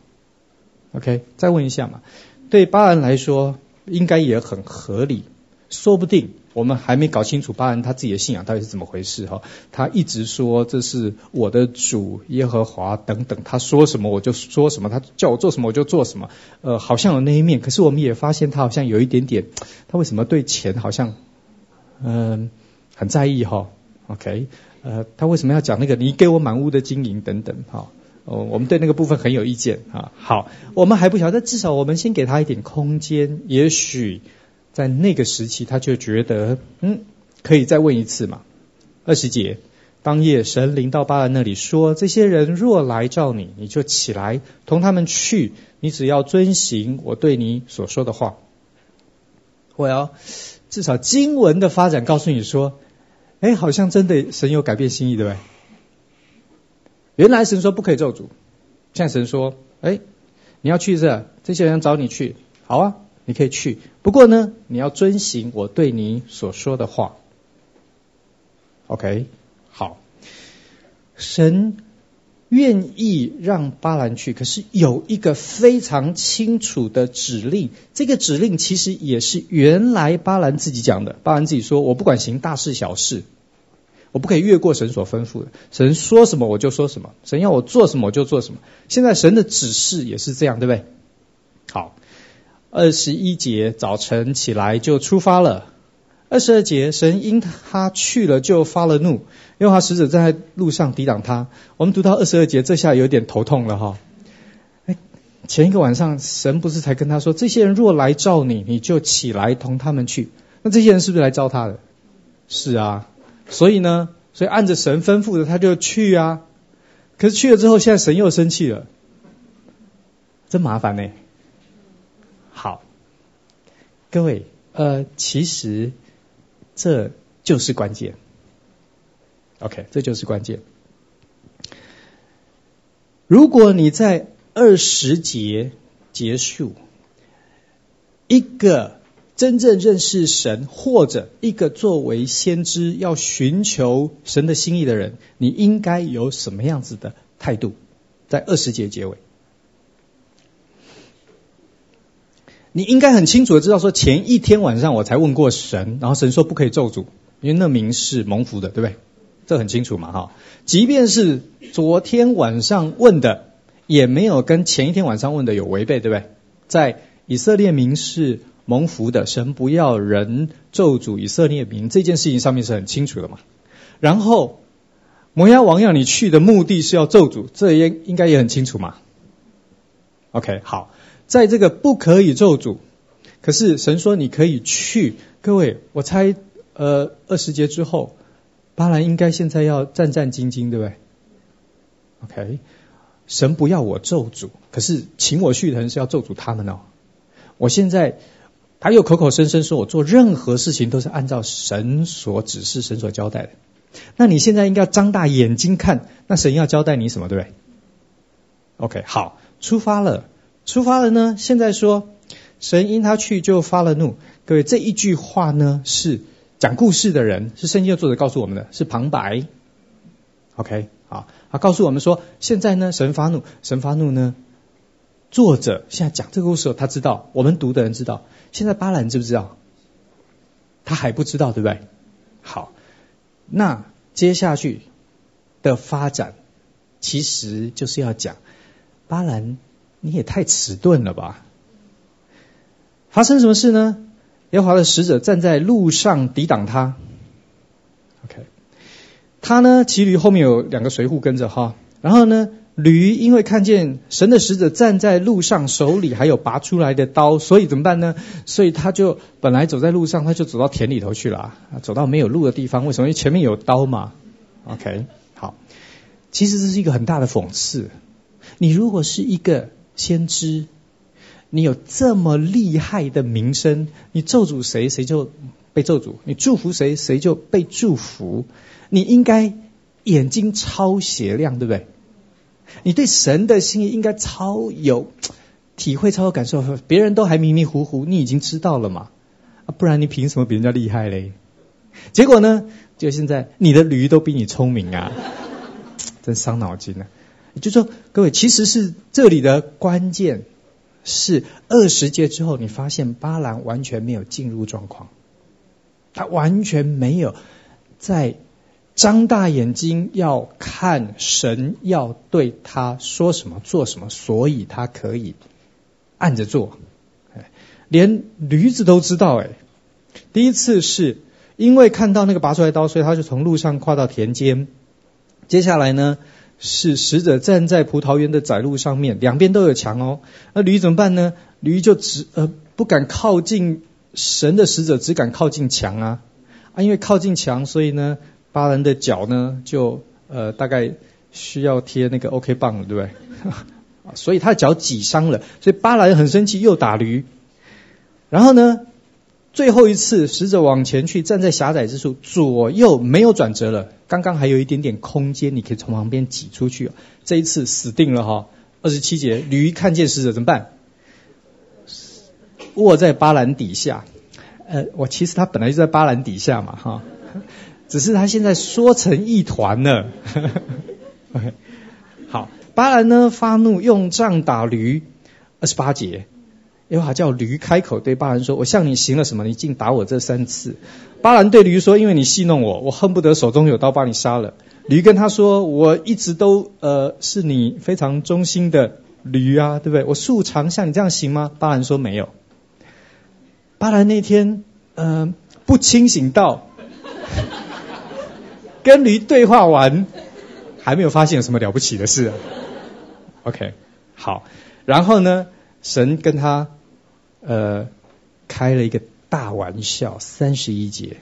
，OK，再问一下嘛，对巴兰来说应该也很合理，说不定。我们还没搞清楚巴兰他自己的信仰到底是怎么回事哈，他一直说这是我的主耶和华等等，他说什么我就说什么，他叫我做什么我就做什么，呃，好像有那一面，可是我们也发现他好像有一点点，他为什么对钱好像嗯、很在意哈？OK，呃，他为什么要讲那个你给我满屋的金银等等哈？哦，我们对那个部分很有意见啊。好，我们还不晓得，至少我们先给他一点空间，也许。在那个时期，他就觉得，嗯，可以再问一次嘛。二十节，当夜神临到巴兰那里说：“这些人若来召你，你就起来同他们去。你只要遵行我对你所说的话。”我要至少经文的发展告诉你说，哎，好像真的神有改变心意，对不对？原来神说不可以咒诅，现在神说，哎，你要去这，这些人找你去，好啊。你可以去，不过呢，你要遵行我对你所说的话。OK，好。神愿意让巴兰去，可是有一个非常清楚的指令。这个指令其实也是原来巴兰自己讲的。巴兰自己说：“我不管行大事小事，我不可以越过神所吩咐的。神说什么我就说什么，神要我做什么我就做什么。”现在神的指示也是这样，对不对？好。二十一节，早晨起来就出发了。二十二节，神因他去了就发了怒，因为他使者正在路上抵挡他。我们读到二十二节，这下有点头痛了哈。前一个晚上神不是才跟他说，这些人若来召你，你就起来同他们去。那这些人是不是来召他的？是啊。所以呢，所以按着神吩咐的，他就去啊。可是去了之后，现在神又生气了，真麻烦呢。好，各位，呃，其实这就是关键。OK，这就是关键。如果你在二十节结束，一个真正认识神，或者一个作为先知要寻求神的心意的人，你应该有什么样子的态度？在二十节结尾。你应该很清楚的知道，说前一天晚上我才问过神，然后神说不可以咒诅，因为那名是蒙福的，对不对？这很清楚嘛，哈。即便是昨天晚上问的，也没有跟前一天晚上问的有违背，对不对？在以色列名是蒙福的，神不要人咒诅以色列名这件事情上面是很清楚的嘛。然后摩押王要你去的目的是要咒诅，这也应该也很清楚嘛。OK，好。在这个不可以咒诅，可是神说你可以去。各位，我猜，呃，二十节之后，巴兰应该现在要战战兢兢，对不对？OK，神不要我咒诅，可是请我去的人是要咒诅他们哦。我现在他又口口声声说我做任何事情都是按照神所指示、神所交代的。那你现在应该要张大眼睛看，那神要交代你什么，对不对？OK，好，出发了。出发了呢？现在说，神因他去就发了怒。各位，这一句话呢，是讲故事的人，是圣经的作者告诉我们的，是旁白。OK，好，他告诉我们说，现在呢，神发怒，神发怒呢，作者现在讲这个故事，他知道，我们读的人知道。现在巴兰知不知道？他还不知道，对不对？好，那接下去的发展，其实就是要讲巴兰，你也太迟钝了吧？发生什么事呢？耶和华的使者站在路上抵挡他。OK，他呢，骑驴后面有两个随扈跟着哈，然后呢。驴因为看见神的使者站在路上，手里还有拔出来的刀，所以怎么办呢？所以他就本来走在路上，他就走到田里头去了，走到没有路的地方。为什么？因为前面有刀嘛。OK，好，其实这是一个很大的讽刺。你如果是一个先知，你有这么厉害的名声，你咒诅谁，谁就被咒诅；你祝福谁，谁就被祝福。你应该眼睛超雪亮，对不对？你对神的心意应该超有体会、超有感受，别人都还迷迷糊糊，你已经知道了嘛？啊，不然你凭什么比人家厉害嘞？结果呢？就现在你的驴都比你聪明啊，真伤脑筋啊！就说各位，其实是这里的关键是二十节之后，你发现巴兰完全没有进入状况，他完全没有在。张大眼睛要看神要对他说什么做什么，所以他可以按着做。连驴子都知道，哎，第一次是因为看到那个拔出来刀，所以他就从路上跨到田间。接下来呢，是使者站在葡萄园的窄路上面，两边都有墙哦。那驴怎么办呢？驴就只呃不敢靠近神的使者，只敢靠近墙啊啊！因为靠近墙，所以呢。巴兰的脚呢，就呃大概需要贴那个 OK 棒了，对不对？所以他的脚挤伤了，所以巴兰很生气，又打驴。然后呢，最后一次使者往前去，站在狭窄之处，左右没有转折了。刚刚还有一点点空间，你可以从旁边挤出去。这一次死定了哈！二十七节，驴看见使者怎么办？卧在巴兰底下。呃，我其实他本来就在巴兰底下嘛，哈。只是他现在缩成一团了。okay. 好，巴兰呢发怒，用杖打驴。二十八节，耶和华叫驴开口对巴兰说：“我向你行了什么？你竟打我这三次？”巴兰对驴说：“因为你戏弄我，我恨不得手中有刀把你杀了。”驴跟他说：“我一直都呃是你非常忠心的驴啊，对不对？我素常像你这样行吗？”巴兰说：“没有。”巴兰那天呃不清醒到。跟驴对话完，还没有发现有什么了不起的事。OK，好，然后呢，神跟他呃开了一个大玩笑。三十一节，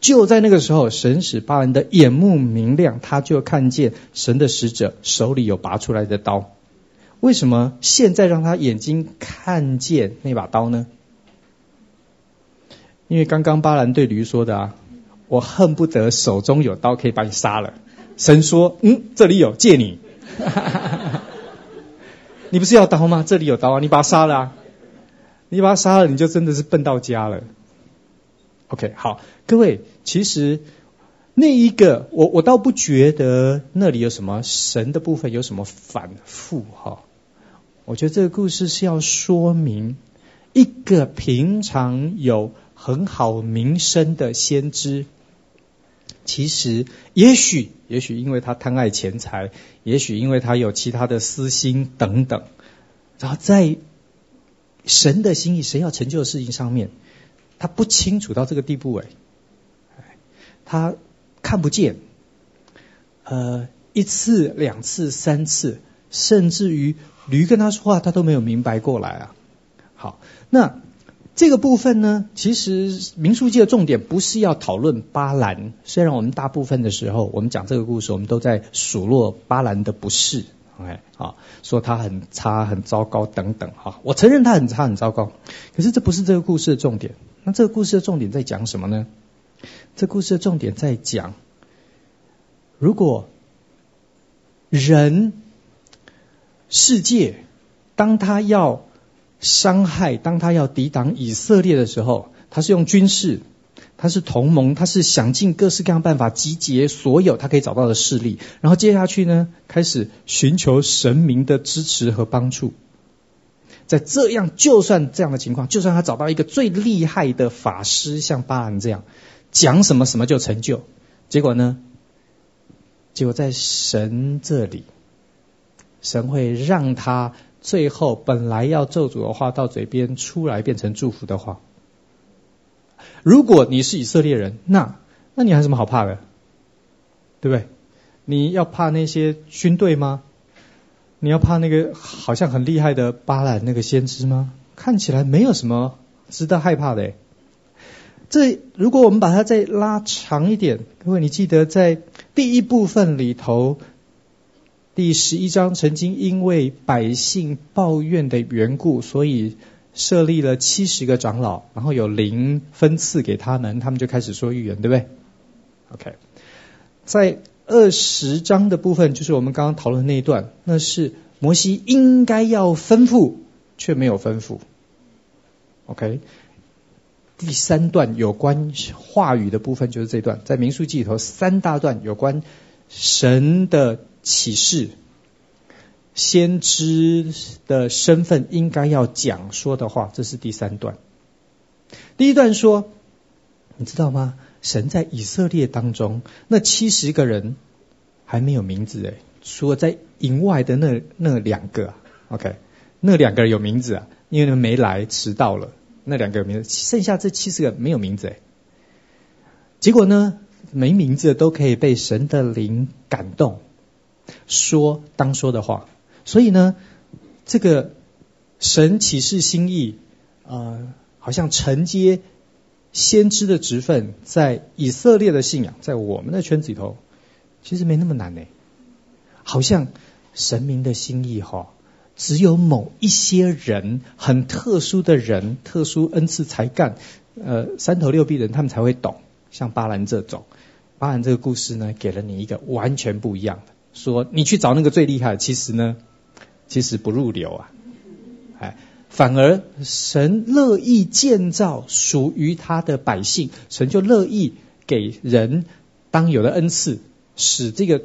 就在那个时候，神使巴兰的眼目明亮，他就看见神的使者手里有拔出来的刀。为什么现在让他眼睛看见那把刀呢？因为刚刚巴兰对驴说的啊。我恨不得手中有刀可以把你杀了。神说：“嗯，这里有，借你。”你不是要刀吗？这里有刀啊，你把他杀了啊！你把他杀了，你就真的是笨到家了。OK，好，各位，其实那一个，我我倒不觉得那里有什么神的部分有什么反复哈。我觉得这个故事是要说明一个平常有很好名声的先知。其实，也许，也许因为他贪爱钱财，也许因为他有其他的私心等等，然后在神的心意、神要成就的事情上面，他不清楚到这个地步诶，他看不见，呃，一次、两次、三次，甚至于驴跟他说话，他都没有明白过来啊。好，那。这个部分呢，其实民书记的重点不是要讨论巴兰。虽然我们大部分的时候，我们讲这个故事，我们都在数落巴兰的不是，OK 啊，说他很差、很糟糕等等哈。我承认他很差、很糟糕，可是这不是这个故事的重点。那这个故事的重点在讲什么呢？这故事的重点在讲，如果人世界当他要。伤害，当他要抵挡以色列的时候，他是用军事，他是同盟，他是想尽各式各样办法集结所有他可以找到的势力，然后接下去呢，开始寻求神明的支持和帮助。在这样，就算这样的情况，就算他找到一个最厉害的法师，像巴兰这样讲什么什么就成就，结果呢？结果在神这里，神会让他最后本来要咒诅的话到嘴边出来变成祝福的话。如果你是以色列人，那那你还有什么好怕的？对不对？你要怕那些军队吗？你要怕那个好像很厉害的巴兰那个先知吗？看起来没有什么值得害怕的。这如果我们把它再拉长一点，各位你记得在第一部分里头，第十一章曾经因为百姓抱怨的缘故，所以设立了七十个长老，然后有灵分赐给他们，他们就开始说预言，对不对？OK，在二十章的部分，就是我们刚刚讨论的那一段，那是摩西应该要吩咐，却没有吩咐。OK。第三段有关话语的部分就是这段，在民数记里头三大段有关神的启示，先知的身份应该要讲说的话，这是第三段。第一段说，你知道吗？神在以色列当中那七十个人还没有名字诶，除了在营外的那那两个，OK，那两个人有名字啊，因为他们没来，迟到了。那两个有名字，剩下这七十个没有名字哎。结果呢，没名字都可以被神的灵感动，说当说的话。所以呢，这个神启示心意，呃，好像承接先知的职分，在以色列的信仰，在我们的圈子里头，其实没那么难呢。好像神明的心意哈。只有某一些人，很特殊的人，特殊恩赐才干，呃，三头六臂的人，他们才会懂。像巴兰这种，巴兰这个故事呢，给了你一个完全不一样的，说你去找那个最厉害，其实呢，其实不入流啊，哎，反而神乐意建造属于他的百姓，神就乐意给人当有的恩赐，使这个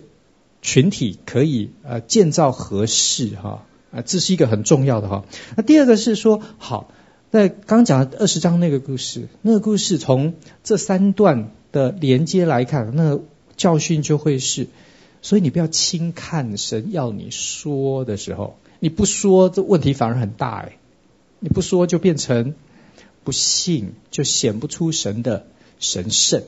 群体可以呃建造合适哈。啊，这是一个很重要的哈。那第二个是说，好，在刚讲的二十章那个故事，那个故事从这三段的连接来看，那个教训就会是，所以你不要轻看神要你说的时候，你不说，这问题反而很大哎，你不说就变成不信，就显不出神的神圣。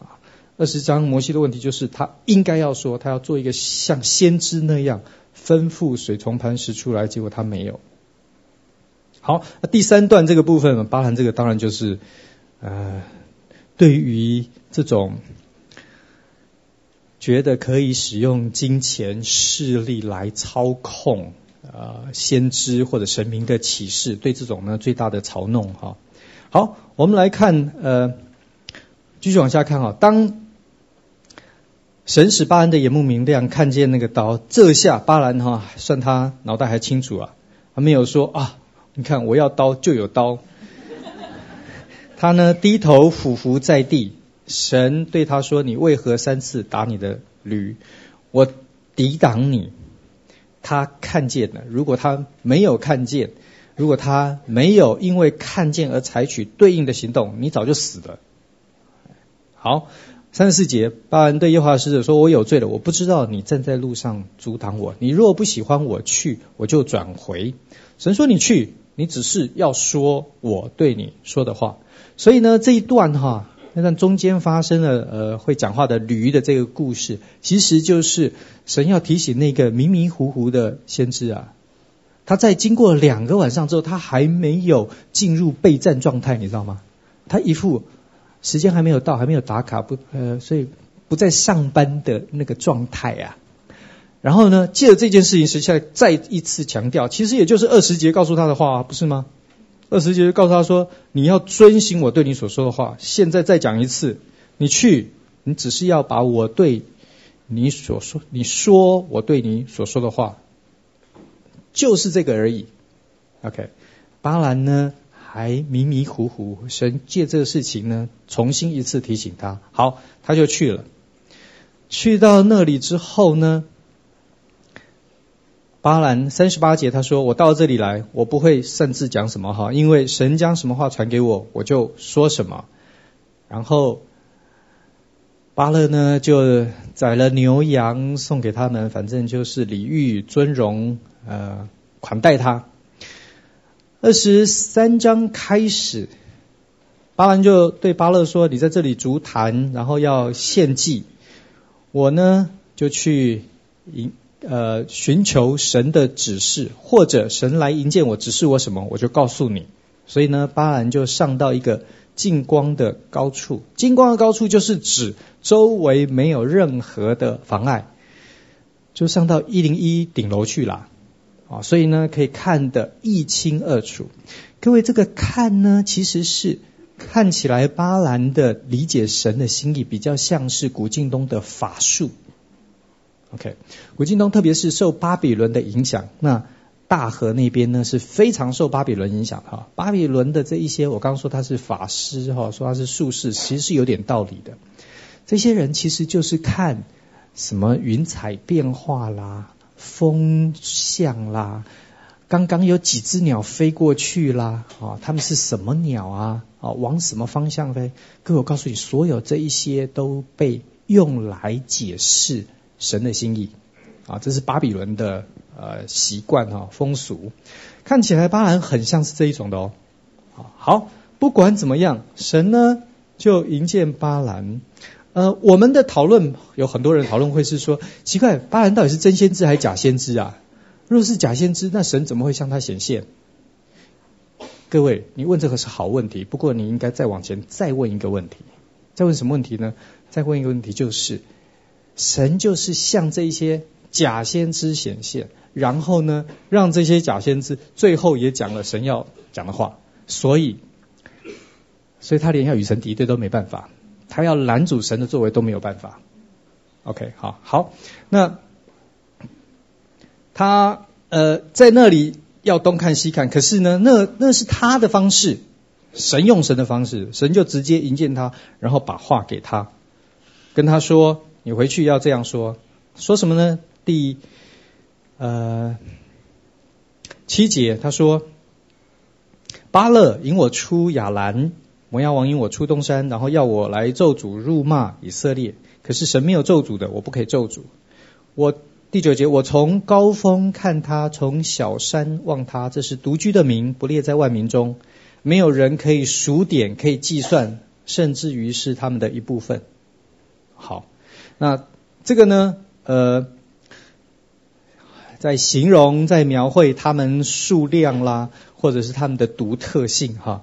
啊，二十章摩西的问题就是他应该要说，他要做一个像先知那样。吩咐水从磐石出来，结果他没有。好，那第三段这个部分，巴兰这个当然就是，呃，对于这种觉得可以使用金钱势力来操控呃先知或者神明的启示，对这种呢最大的嘲弄哈。好，我们来看呃，继续往下看哈，当。神使巴兰的眼目明亮，看见那个刀。这下巴兰哈算他脑袋还清楚啊，他没有说啊，你看我要刀就有刀。他呢低头俯伏在地，神对他说：“你为何三次打你的驴？我抵挡你。”他看见了，如果他没有看见，如果他没有因为看见而采取对应的行动，你早就死了。好。三十四节，巴兰对耶和华使者说：“我有罪了，我不知道你站在路上阻挡我。你若不喜欢我去，我就转回。”神说：“你去，你只是要说我对你说的话。”所以呢，这一段哈，那但中间发生了呃会讲话的驴的这个故事，其实就是神要提醒那个迷迷糊糊的先知啊，他在经过两个晚上之后，他还没有进入备战状态，你知道吗？他一副。时间还没有到，还没有打卡，不呃，所以不在上班的那个状态啊。然后呢，借着这件事情，实际上再一次强调，其实也就是二十节告诉他的话，不是吗？二十节告诉他说，你要遵行我对你所说的话。现在再讲一次，你去，你只是要把我对你所说，你说我对你所说的话，就是这个而已。OK，巴兰呢？还迷迷糊糊，神借这个事情呢，重新一次提醒他。好，他就去了。去到那里之后呢，巴兰三十八节他说：“我到这里来，我不会擅自讲什么哈，因为神将什么话传给我，我就说什么。”然后巴勒呢就宰了牛羊送给他们，反正就是礼遇尊荣，呃，款待他。二十三章开始，巴兰就对巴勒说：“你在这里筑坛，然后要献祭。我呢就去迎呃寻求神的指示，或者神来迎接我，指示我什么，我就告诉你。所以呢，巴兰就上到一个近光的高处。近光的高处就是指周围没有任何的妨碍，就上到一零一顶楼去了。”啊，所以呢，可以看得一清二楚。各位，这个看呢，其实是看起来巴兰的理解神的心意，比较像是古近东的法术。OK，古近东特别是受巴比伦的影响，那大河那边呢是非常受巴比伦影响哈。巴比伦的这一些，我刚刚说他是法师哈，说他是术士，其实是有点道理的。这些人其实就是看什么云彩变化啦。风向啦，刚刚有几只鸟飞过去啦，啊，它们是什么鸟啊？啊，往什么方向飞？各位，我告诉你，所有这一些都被用来解释神的心意，啊，这是巴比伦的呃习惯哈风俗，看起来巴兰很像是这一种的哦。好，不管怎么样，神呢就迎见巴兰。呃，我们的讨论有很多人讨论会是说，奇怪，巴兰到底是真先知还是假先知啊？若是假先知，那神怎么会向他显现？各位，你问这个是好问题，不过你应该再往前再问一个问题，再问什么问题呢？再问一个问题就是，神就是向这些假先知显现，然后呢，让这些假先知最后也讲了神要讲的话，所以，所以他连要与神敌对都没办法。他要拦阻神的作为都没有办法。OK，好，好，那他呃在那里要东看西看，可是呢，那那是他的方式，神用神的方式，神就直接迎见他，然后把话给他，跟他说：“你回去要这样说，说什么呢？”第呃七节他说：“巴勒引我出亚兰。”摩押王引我出东山，然后要我来咒诅辱骂以色列。可是神没有咒诅的，我不可以咒诅。我第九节，我从高峰看他，从小山望他，这是独居的民，不列在万民中，没有人可以数点，可以计算，甚至于是他们的一部分。好，那这个呢？呃，在形容，在描绘他们数量啦，或者是他们的独特性，哈。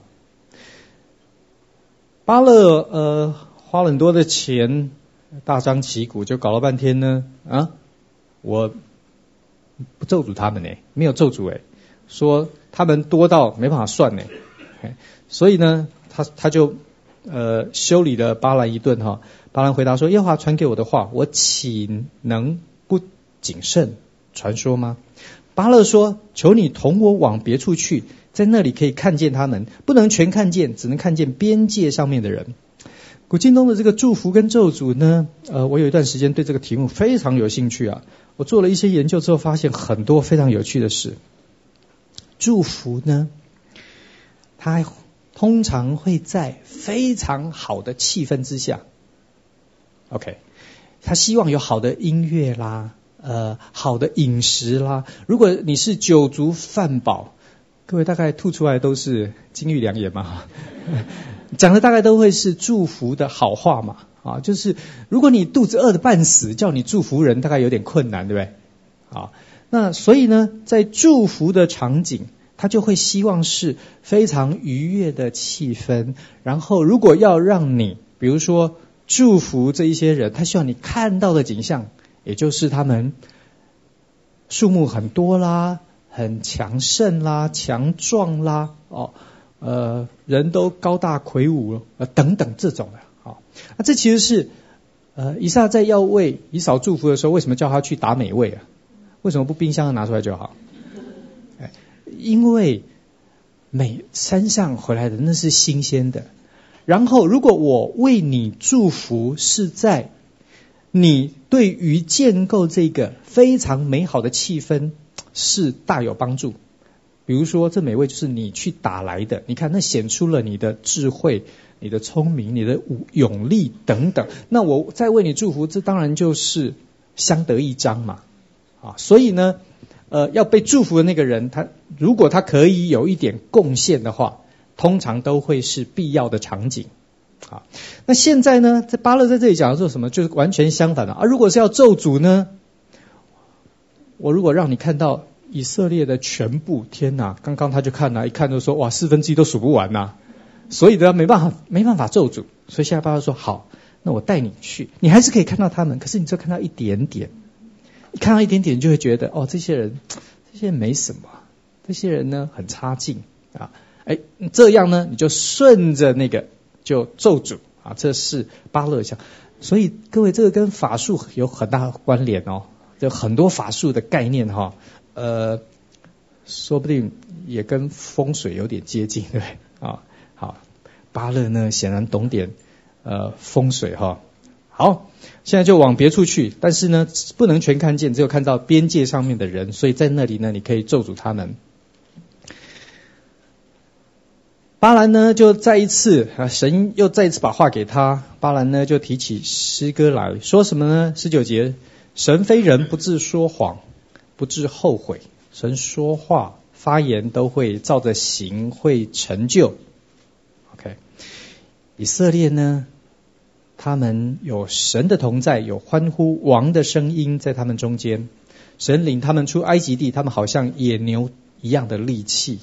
巴勒呃花了很多的钱，大张旗鼓，就搞了半天呢啊，我不咒诅他们呢，没有咒诅哎，说他们多到没办法算呢，所以呢，他他就呃修理了巴兰一顿哈。巴兰回答说：耶和华传给我的话，我岂能不谨慎传说吗？巴勒说：求你同我往别处去。在那里可以看见他们，不能全看见，只能看见边界上面的人。古近东的这个祝福跟咒诅呢，呃，我有一段时间对这个题目非常有兴趣啊。我做了一些研究之后，发现很多非常有趣的事。祝福呢，它通常会在非常好的气氛之下。OK，他希望有好的音乐啦，呃，好的饮食啦。如果你是酒足饭饱。各位大概吐出来都是金玉良言嘛，讲的大概都会是祝福的好话嘛，啊，就是如果你肚子饿得半死，叫你祝福人，大概有点困难，对不对？啊，那所以呢，在祝福的场景，他就会希望是非常愉悦的气氛。然后，如果要让你，比如说祝福这一些人，他希望你看到的景象，也就是他们树木很多啦。很强盛啦，强壮啦，哦，呃，人都高大魁梧，呃，等等这种的，好、哦，那这其实是，呃，以撒在要为以扫祝福的时候，为什么叫他去打美味啊？为什么不冰箱拿出来就好？哎，因为美山上回来的那是新鲜的，然后如果我为你祝福是在你对于建构这个非常美好的气氛。是大有帮助。比如说，这美味就是你去打来的，你看那显出了你的智慧、你的聪明、你的勇力等等。那我再为你祝福，这当然就是相得益彰嘛。啊，所以呢，呃，要被祝福的那个人，他如果他可以有一点贡献的话，通常都会是必要的场景。啊，那现在呢，在巴勒在这里讲的是什么？就是完全相反的。而如果是要咒诅呢，我如果让你看到。以色列的全部，天哪！刚刚他就看了，一看就说：“哇，四分之一都数不完呐！”所以呢，没办法，没办法咒诅。所以现在巴勒说：“好，那我带你去，你还是可以看到他们，可是你就看到一点点。看到一点点，就会觉得哦，这些人，这些人没什么，这些人呢很差劲啊！哎，这样呢，你就顺着那个就咒诅啊，这是巴勒讲。所以各位，这个跟法术有很大关联哦，就很多法术的概念哈、”呃，说不定也跟风水有点接近，对不对？啊，好，巴勒呢显然懂点呃风水哈。好，现在就往别处去，但是呢不能全看见，只有看到边界上面的人，所以在那里呢你可以咒诅他们。巴兰呢就再一次啊，神又再一次把话给他，巴兰呢就提起诗歌来说什么呢？十九节，神非人不自说谎。不自后悔，神说话发言都会照着行，会成就。OK，以色列呢，他们有神的同在，有欢呼王的声音在他们中间。神领他们出埃及地，他们好像野牛一样的力气。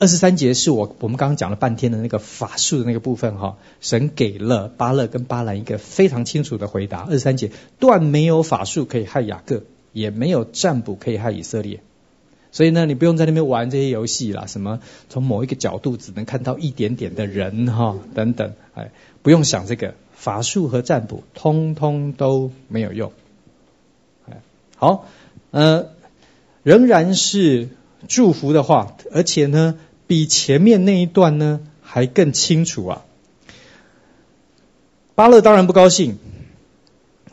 二十三节是我我们刚刚讲了半天的那个法术的那个部分哈，神给了巴勒跟巴兰一个非常清楚的回答。二十三节断没有法术可以害雅各。也没有占卜可以害以色列，所以呢，你不用在那边玩这些游戏啦，什么从某一个角度只能看到一点点的人哈等等，哎，不用想这个法术和占卜，通通都没有用。哎，好，呃，仍然是祝福的话，而且呢，比前面那一段呢还更清楚啊。巴勒当然不高兴，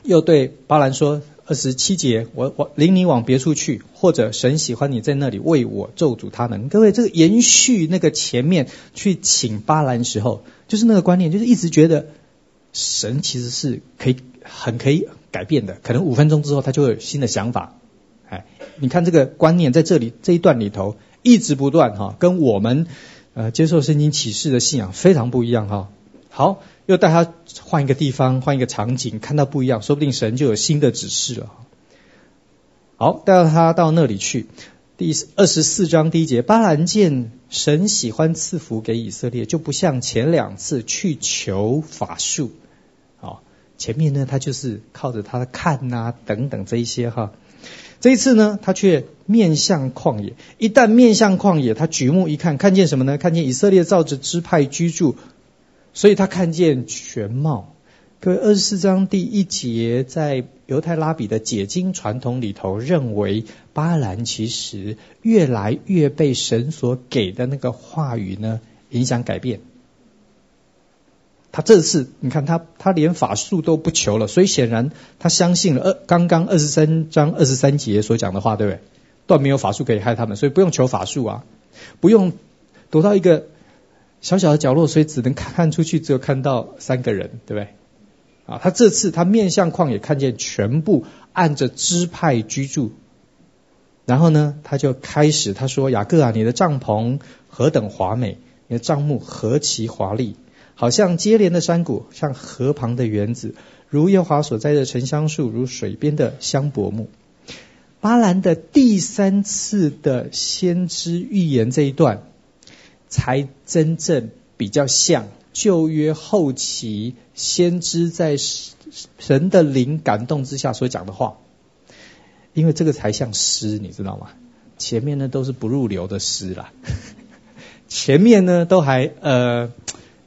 又对巴兰说。二十七节，我我领你往别处去，或者神喜欢你在那里为我咒诅他们。各位，这个延续那个前面去请巴兰时候，就是那个观念，就是一直觉得神其实是可以很可以改变的，可能五分钟之后他就会有新的想法。哎，你看这个观念在这里这一段里头一直不断哈，跟我们呃接受圣经启示的信仰非常不一样哈。好。又带他换一个地方，换一个场景，看到不一样，说不定神就有新的指示了。好，带到他到那里去。第二十四章第一节，巴兰见神喜欢赐福给以色列，就不像前两次去求法术。好，前面呢，他就是靠着他的看呐等等这一些哈。这一次呢，他却面向旷野。一旦面向旷野，他举目一看，看见什么呢？看见以色列造着支派居住。所以他看见全貌。各位，二十四章第一节，在犹太拉比的解经传统里头，认为巴兰其实越来越被神所给的那个话语呢影响改变。他这次你看他，他连法术都不求了，所以显然他相信了二刚刚二十三章二十三节所讲的话，对不对？断没有法术可以害他们，所以不用求法术啊，不用躲到一个。小小的角落，所以只能看出去，只有看到三个人，对不对？啊，他这次他面向旷野，看见全部按着支派居住，然后呢，他就开始他说：“雅各啊，你的帐篷何等华美，你的帐幕何其华丽，好像接连的山谷，像河旁的园子，如耶华所栽的沉香树，如水边的香柏木。”巴兰的第三次的先知预言这一段。才真正比较像旧约后期先知在神的灵感动之下所讲的话，因为这个才像诗，你知道吗？前面呢都是不入流的诗啦，前面呢都还呃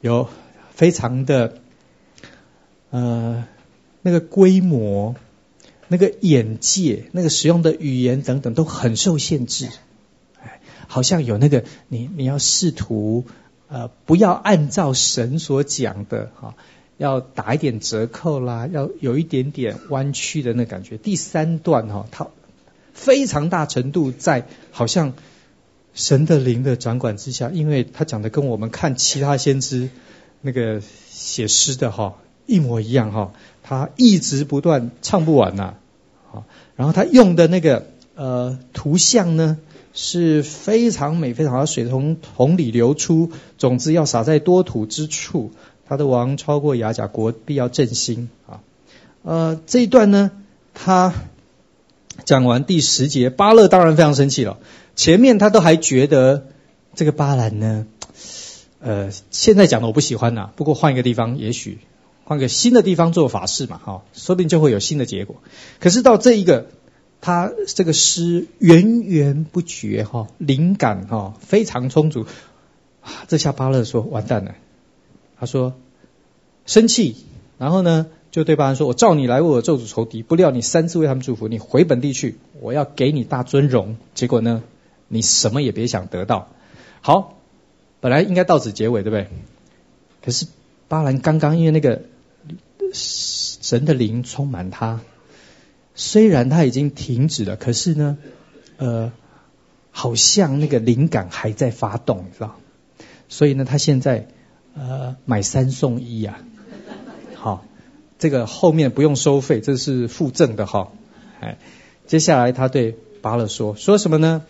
有非常的呃那个规模、那个眼界、那个使用的语言等等都很受限制。好像有那个你你要试图呃不要按照神所讲的哈，要打一点折扣啦，要有一点点弯曲的那感觉。第三段哈，他非常大程度在好像神的灵的掌管之下，因为他讲的跟我们看其他先知那个写诗的哈一模一样哈，他一直不断唱不完呐，好，然后他用的那个呃图像呢是非常美，非常好，水从桶里流出，种子要撒在多土之处，他的王超过亚甲国，必要振兴啊，呃这一段呢他。讲完第十节，巴勒当然非常生气了。前面他都还觉得这个巴兰呢，呃，现在讲的我不喜欢呐。不过换一个地方，也许换个新的地方做法事嘛，哈，说不定就会有新的结果。可是到这一个，他这个诗源源不绝，哈，灵感哈非常充足。这下巴勒说完蛋了，他说生气，然后呢？就对巴兰说：“我召你来为我咒诅仇敌，不料你三次为他们祝福。你回本地去，我要给你大尊荣。结果呢，你什么也别想得到。好，本来应该到此结尾，对不对？可是巴兰刚刚因为那个神的灵充满他，虽然他已经停止了，可是呢，呃，好像那个灵感还在发动，你知道？所以呢，他现在呃买三送一呀、啊，好。”这个后面不用收费，这是附赠的哈。哎，接下来他对巴勒说说什么呢？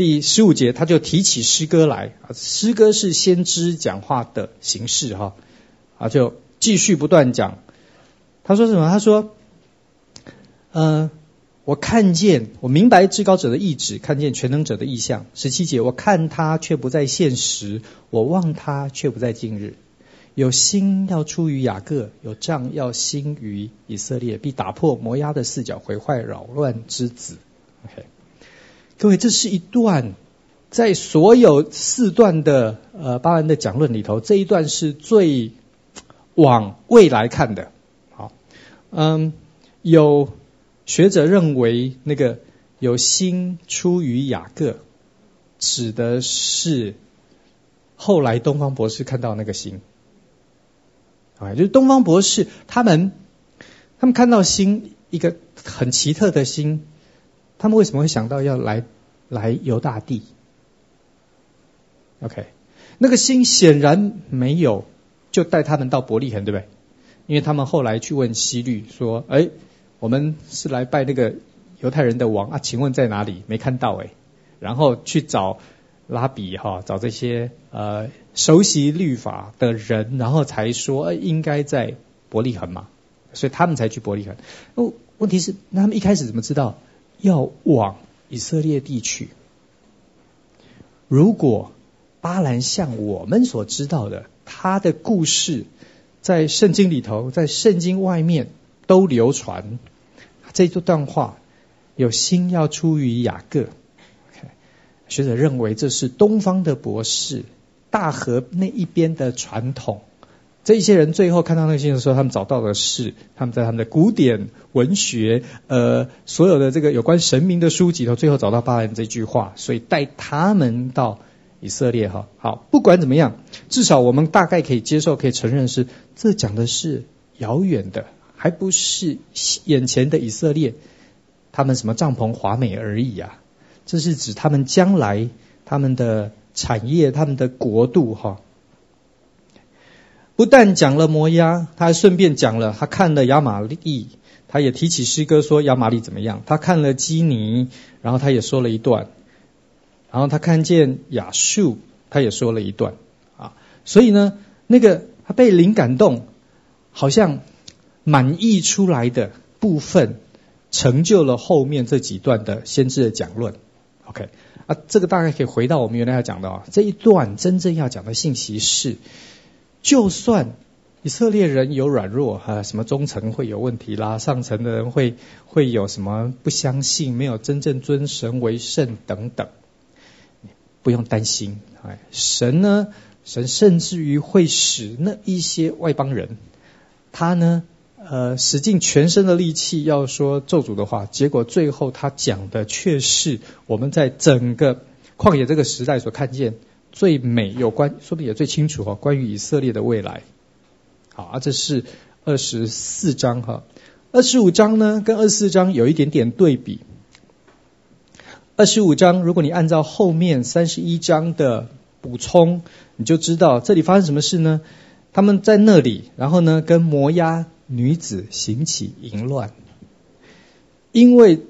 第十五节他就提起诗歌来啊，诗歌是先知讲话的形式哈啊，就继续不断讲。他说什么？他说，嗯、呃，我看见，我明白至高者的意志，看见全能者的意象。十七节，我看他却不在现实，我望他却不在近日。有心要出于雅各，有杖要兴于以色列，必打破摩押的四角，毁坏扰乱之子。OK，各位，这是一段在所有四段的呃巴兰的讲论里头，这一段是最往未来看的。好，嗯，有学者认为那个有星出于雅各，指的是后来东方博士看到那个星。啊，就是东方博士他们，他们看到星一个很奇特的星，他们为什么会想到要来来犹大地？OK，那个星显然没有就带他们到伯利恒，对不对？因为他们后来去问希律说：“哎，我们是来拜那个犹太人的王啊，请问在哪里？没看到哎。”然后去找。拉比哈，找这些呃熟悉律法的人，然后才说，哎，应该在伯利恒嘛，所以他们才去伯利恒。哦，问题是那他们一开始怎么知道要往以色列地去？如果巴兰像我们所知道的，他的故事在圣经里头，在圣经外面都流传，这一段话有星要出于雅各。学者认为这是东方的博士，大河那一边的传统。这一些人最后看到那个星的时候，他们找到的是他们在他们的古典文学，呃，所有的这个有关神明的书籍头，最后找到巴兰这句话，所以带他们到以色列哈。好，不管怎么样，至少我们大概可以接受，可以承认是这讲的是遥远的，还不是眼前的以色列，他们什么帐篷华美而已啊。这是指他们将来他们的产业、他们的国度哈。不但讲了摩押，他还顺便讲了，他看了亚玛利，他也提起诗歌说亚玛利怎么样。他看了基尼，然后他也说了一段。然后他看见亚述，他也说了一段啊。所以呢，那个他被灵感动，好像满溢出来的部分，成就了后面这几段的先知的讲论。OK，啊，这个大概可以回到我们原来要讲的啊，这一段真正要讲的信息是，就算以色列人有软弱啊，什么中层会有问题啦，上层的人会会有什么不相信，没有真正尊神为圣等等，不用担心，哎，神呢，神甚至于会使那一些外邦人，他呢。呃，使尽全身的力气要说咒诅的话，结果最后他讲的却是我们在整个旷野这个时代所看见最美有关，说不定也最清楚哈，关于以色列的未来。好，啊，这是二十四章哈，二十五章呢跟二十四章有一点点对比。二十五章，如果你按照后面三十一章的补充，你就知道这里发生什么事呢？他们在那里，然后呢，跟摩押女子行起淫乱，因为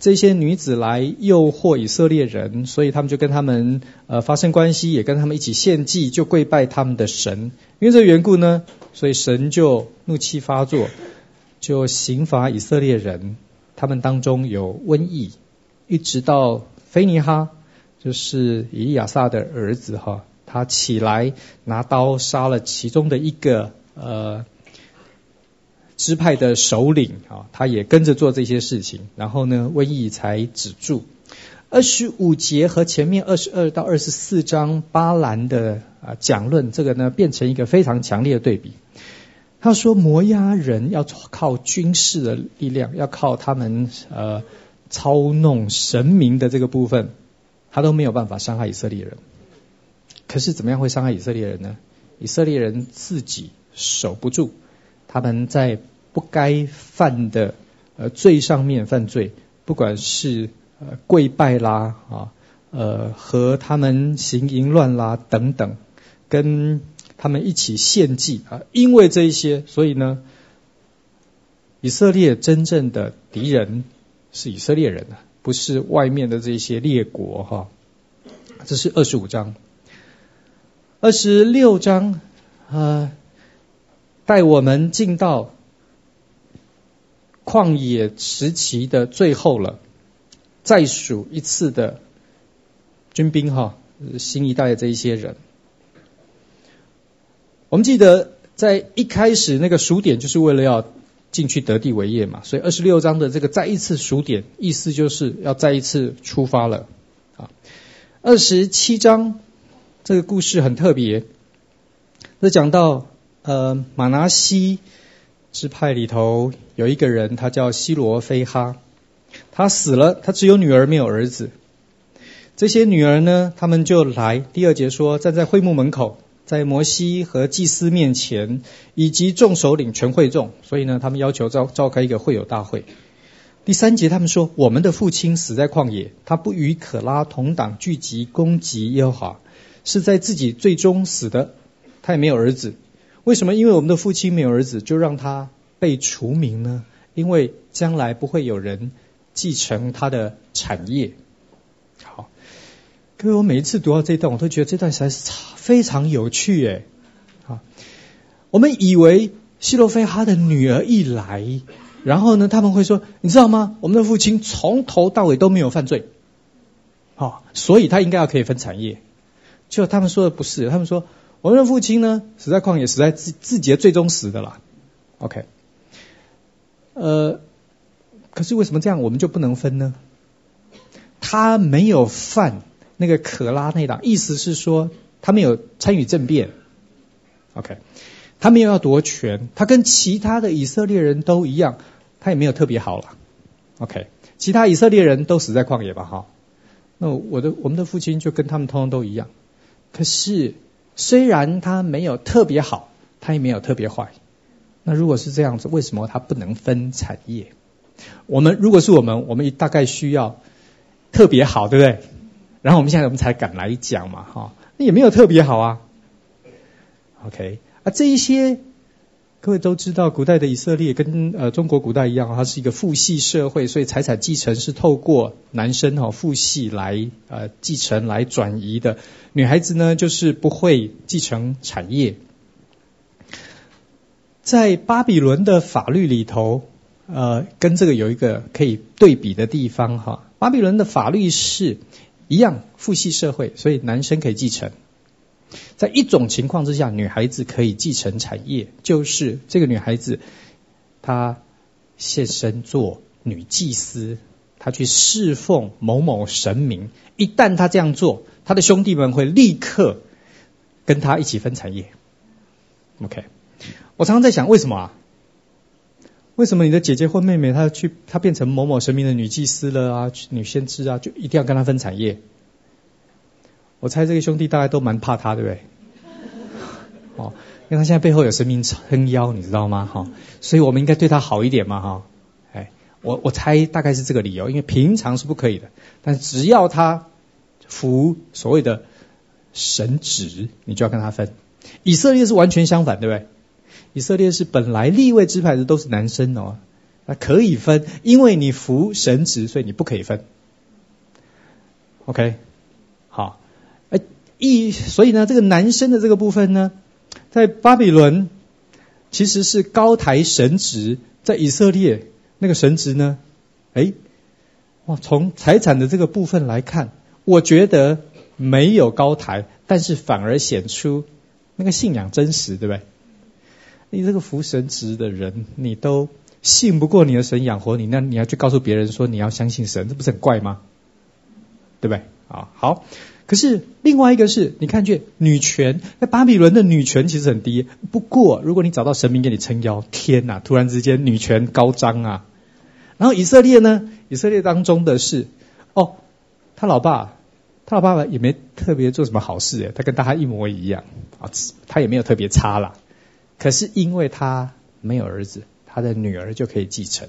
这些女子来诱惑以色列人，所以他们就跟他们呃发生关系，也跟他们一起献祭，就跪拜他们的神。因为这缘故呢，所以神就怒气发作，就刑罚以色列人。他们当中有瘟疫，一直到菲尼哈，就是以利亚撒的儿子哈，他起来拿刀杀了其中的一个呃支派的首领啊，他也跟着做这些事情，然后呢，瘟疫才止住。二十五节和前面二十二到二十四章巴兰的啊讲论，这个呢变成一个非常强烈的对比。他说摩押人要靠军事的力量，要靠他们呃操弄神明的这个部分，他都没有办法伤害以色列人。可是怎么样会伤害以色列人呢？以色列人自己守不住，他们在不该犯的呃罪上面犯罪，不管是呃跪拜啦啊，呃和他们行淫乱啦等等，跟。他们一起献祭啊，因为这一些，所以呢，以色列真正的敌人是以色列人啊，不是外面的这些列国哈。这是二十五章，二十六章啊，带我们进到旷野时期的最后了，再数一次的军兵哈，新一代的这一些人。我们记得在一开始那个数点就是为了要进去得地为业嘛，所以二十六章的这个再一次数点，意思就是要再一次出发了啊。二十七章这个故事很特别，这讲到呃玛拿西支派里头有一个人，他叫西罗非哈，他死了，他只有女儿没有儿子。这些女儿呢，他们就来，第二节说站在会幕门口。在摩西和祭司面前，以及众首领全会众，所以呢，他们要求召召开一个会友大会。第三节，他们说：“我们的父亲死在旷野，他不与可拉同党聚集攻击耶和华，是在自己最终死的。他也没有儿子。为什么？因为我们的父亲没有儿子，就让他被除名呢？因为将来不会有人继承他的产业。”好。各位，我每一次读到这段，我都觉得这段实在是非常有趣诶。啊，我们以为希罗菲哈的女儿一来，然后呢，他们会说：“你知道吗？我们的父亲从头到尾都没有犯罪，好，所以他应该要可以分产业。”就他们说的不是，他们说我们的父亲呢，死在旷野，死在自自己的最终死的啦。OK，呃，可是为什么这样我们就不能分呢？他没有犯。那个可拉那党，意思是说他没有参与政变，OK，他没有要夺权，他跟其他的以色列人都一样，他也没有特别好了，OK，其他以色列人都死在旷野吧，哈，那我的我们的父亲就跟他们通通都一样，可是虽然它没有特别好，它也没有特别坏，那如果是这样子，为什么它不能分产业？我们如果是我们，我们大概需要特别好，对不对？然后我们现在我们才敢来讲嘛，哈，那也没有特别好啊。OK，啊，这一些各位都知道，古代的以色列跟呃中国古代一样，它是一个父系社会，所以财产继承是透过男生哈父系来呃继承来转移的，女孩子呢就是不会继承产业。在巴比伦的法律里头，呃，跟这个有一个可以对比的地方哈，巴比伦的法律是。一样父系社会，所以男生可以继承。在一种情况之下，女孩子可以继承产业，就是这个女孩子她现身做女祭司，她去侍奉某某神明。一旦她这样做，她的兄弟们会立刻跟她一起分产业。OK，我常常在想，为什么啊？为什么你的姐姐或妹妹她去她变成某某神明的女祭司了啊，女先知啊，就一定要跟她分产业？我猜这个兄弟大概都蛮怕他，对不对？哦，因为他现在背后有神明撑腰，你知道吗？哈，所以我们应该对他好一点嘛，哈。哎，我我猜大概是这个理由，因为平常是不可以的，但只要他服所谓的神职，你就要跟他分。以色列是完全相反，对不对？以色列是本来立位支派的都是男生哦，那可以分，因为你服神职，所以你不可以分。OK，一所以呢，这个男生的这个部分呢，在巴比伦其实是高抬神职，在以色列那个神职呢，哎，哇，从财产的这个部分来看，我觉得没有高抬，但是反而显出那个信仰真实，对不对？你这个服神职的人，你都信不过你的神养活你，那你要去告诉别人说你要相信神，这不是很怪吗？对不对？啊，好。可是另外一个是你看见女权，在巴比伦的女权其实很低。不过如果你找到神明给你撑腰，天哪，突然之间女权高涨啊！然后以色列呢？以色列当中的是，哦，他老爸，他老爸爸也没特别做什么好事诶，他跟大家一模一样啊，他也没有特别差啦。可是因为他没有儿子，他的女儿就可以继承。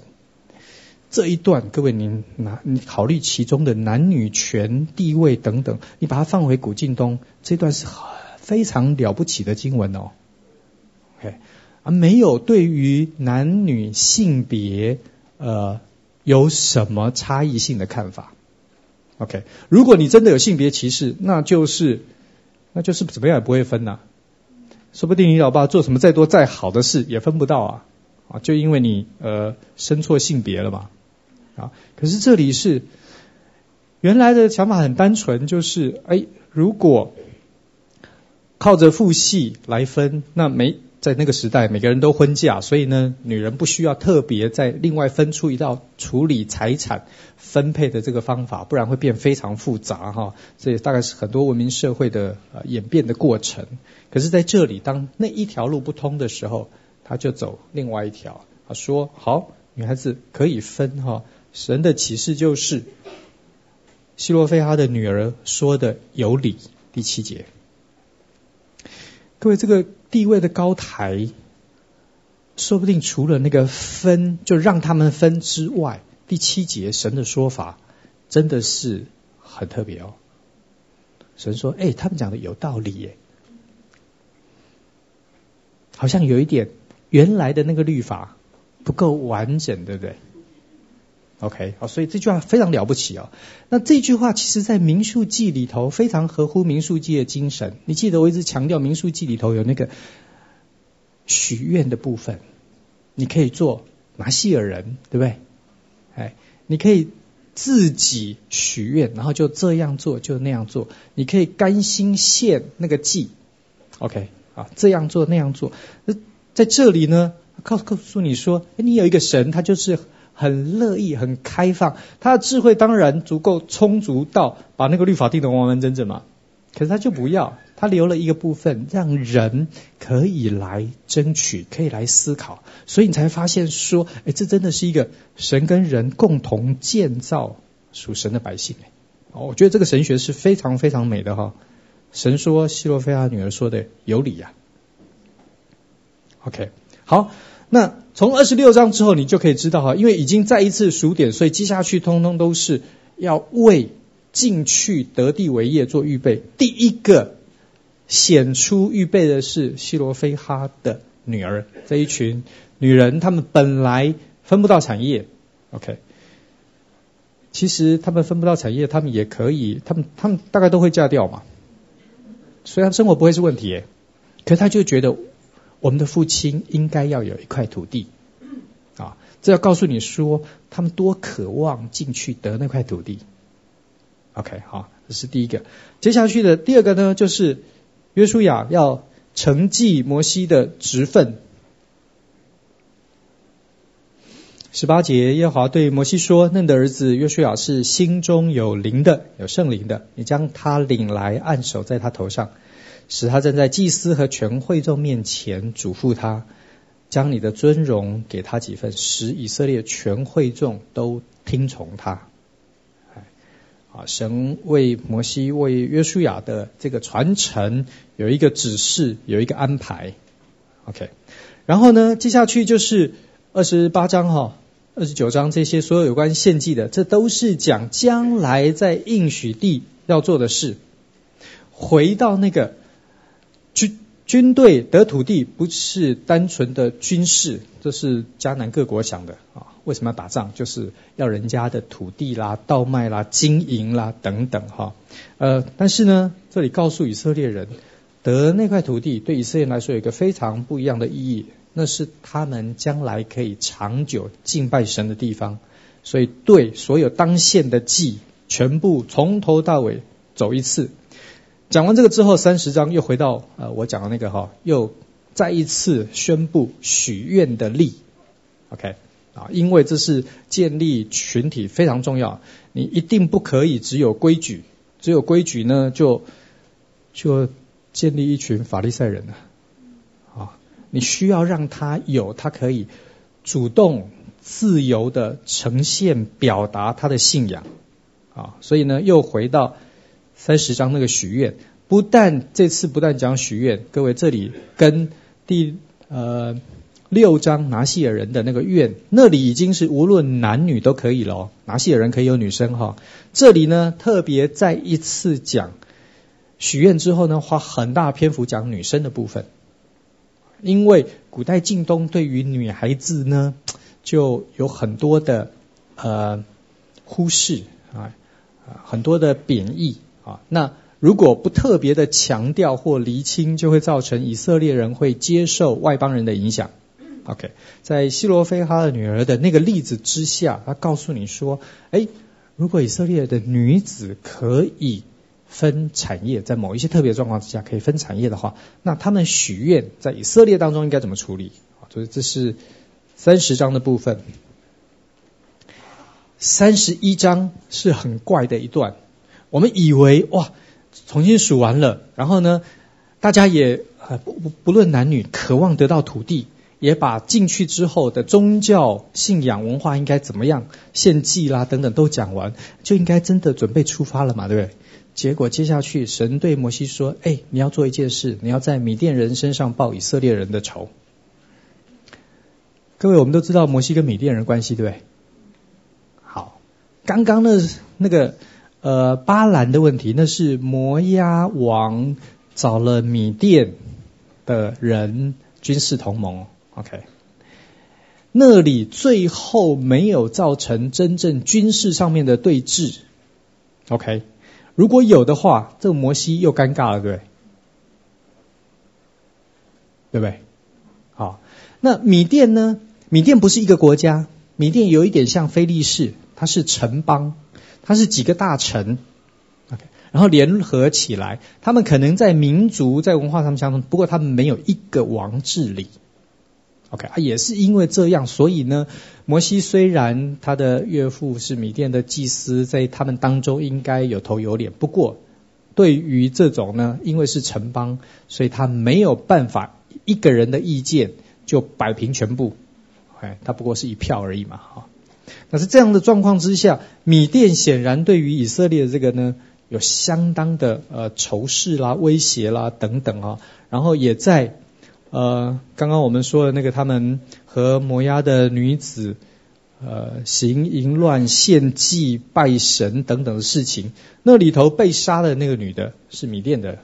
这一段，各位您拿你考虑其中的男女权地位等等，你把它放回古近东，这段是很非常了不起的经文哦。OK，啊，没有对于男女性别呃有什么差异性的看法。OK，如果你真的有性别歧视，那就是那就是怎么样也不会分呐。说不定你老爸做什么再多再好的事也分不到啊，啊，就因为你呃生错性别了嘛，啊，可是这里是原来的想法很单纯，就是哎，如果靠着父系来分，那没在那个时代每个人都婚嫁，所以呢，女人不需要特别再另外分出一道处理财产分配的这个方法，不然会变非常复杂哈。这也大概是很多文明社会的演变的过程。可是在这里，当那一条路不通的时候，他就走另外一条。他说：“好，女孩子可以分哈。神的启示就是，希罗非哈的女儿说的有理。”第七节，各位，这个地位的高台，说不定除了那个分，就让他们分之外，第七节神的说法真的是很特别哦。神说：“哎，他们讲的有道理耶。”好像有一点原来的那个律法不够完整，对不对？OK，好，所以这句话非常了不起啊。那这句话其实在民数记里头非常合乎民数记的精神。你记得我一直强调民数记里头有那个许愿的部分，你可以做拿细耳人，对不对？哎，你可以自己许愿，然后就这样做，就那样做。你可以甘心献那个祭，OK。啊，这样做那样做，那在这里呢，告告诉你说，你有一个神，他就是很乐意、很开放，他的智慧当然足够充足到把那个律法定得完完整整嘛。可是他就不要，他留了一个部分，让人可以来争取，可以来思考，所以你才发现说，哎，这真的是一个神跟人共同建造属神的百姓。哦，我觉得这个神学是非常非常美的哈。神说希罗非亚女儿说的有理呀、OK，好，那从二十六章之后，你就可以知道哈，因为已经再一次数点，所以接下去通通都是要为进去得地为业做预备。第一个显出预备的是希罗非哈的女儿，这一群女人，她们本来分不到产业。OK，其实她们分不到产业，她们也可以，她们她们大概都会嫁掉嘛。虽然生活不会是问题耶，可是他就觉得我们的父亲应该要有一块土地啊！这要告诉你说，他们多渴望进去得那块土地。OK，好，这是第一个。接下去的第二个呢，就是约书亚要承继摩西的职分。十八节，耶和华对摩西说：“嫩的儿子约书亚是心中有灵的，有圣灵的。你将他领来，按手在他头上，使他站在祭司和全会众面前，嘱咐他，将你的尊荣给他几分，使以色列全会众都听从他。”啊，神为摩西为约书亚的这个传承有一个指示，有一个安排。OK，然后呢，接下去就是。二十八章哈，二十九章这些所有有关献祭的，这都是讲将来在应许地要做的事。回到那个军军队得土地，不是单纯的军事，这是迦南各国想的啊。为什么要打仗？就是要人家的土地啦、稻麦啦、金银啦等等哈。呃，但是呢，这里告诉以色列人，得那块土地对以色列人来说有一个非常不一样的意义。那是他们将来可以长久敬拜神的地方，所以对所有当献的祭，全部从头到尾走一次。讲完这个之后，三十章又回到呃我讲的那个哈，又再一次宣布许愿的力。OK 啊，因为这是建立群体非常重要，你一定不可以只有规矩，只有规矩呢就就建立一群法利赛人了。你需要让他有，他可以主动、自由的呈现、表达他的信仰啊。所以呢，又回到三十章那个许愿，不但这次不但讲许愿，各位这里跟第呃六章拿细耳人的那个愿，那里已经是无论男女都可以了。拿细耳人可以有女生哈，这里呢特别再一次讲许愿之后呢，花很大篇幅讲女生的部分。因为古代近东对于女孩子呢，就有很多的呃忽视啊，很多的贬义啊。那如果不特别的强调或厘清，就会造成以色列人会接受外邦人的影响。OK，在西罗非哈的女儿的那个例子之下，他告诉你说，哎，如果以色列的女子可以。分产业，在某一些特别状况之下可以分产业的话，那他们许愿在以色列当中应该怎么处理？啊，所以这是三十章的部分。三十一章是很怪的一段，我们以为哇，重新数完了，然后呢，大家也不不不论男女，渴望得到土地，也把进去之后的宗教信仰文化应该怎么样献祭啦等等都讲完，就应该真的准备出发了嘛，对不对？结果接下去，神对摩西说：“哎，你要做一件事，你要在米甸人身上报以色列人的仇。”各位，我们都知道摩西跟米甸人关系，对不对？好，刚刚的那个呃巴兰的问题，那是摩押王找了米甸的人军事同盟，OK，那里最后没有造成真正军事上面的对峙，OK。如果有的话，这摩西又尴尬了，对不对？对不对？好，那米甸呢？米甸不是一个国家，米甸有一点像非利士，它是城邦，它是几个大臣，OK，然后联合起来，他们可能在民族、在文化上相同，不过他们没有一个王治理。OK，啊，也是因为这样，所以呢，摩西虽然他的岳父是米甸的祭司，在他们当中应该有头有脸。不过，对于这种呢，因为是城邦，所以他没有办法一个人的意见就摆平全部。哎，他不过是一票而已嘛，哈。那是这样的状况之下，米甸显然对于以色列的这个呢，有相当的呃仇视啦、威胁啦等等啊，然后也在。呃，刚刚我们说的那个，他们和摩押的女子，呃，行淫乱、献祭、拜神等等的事情，那里头被杀的那个女的是米甸的，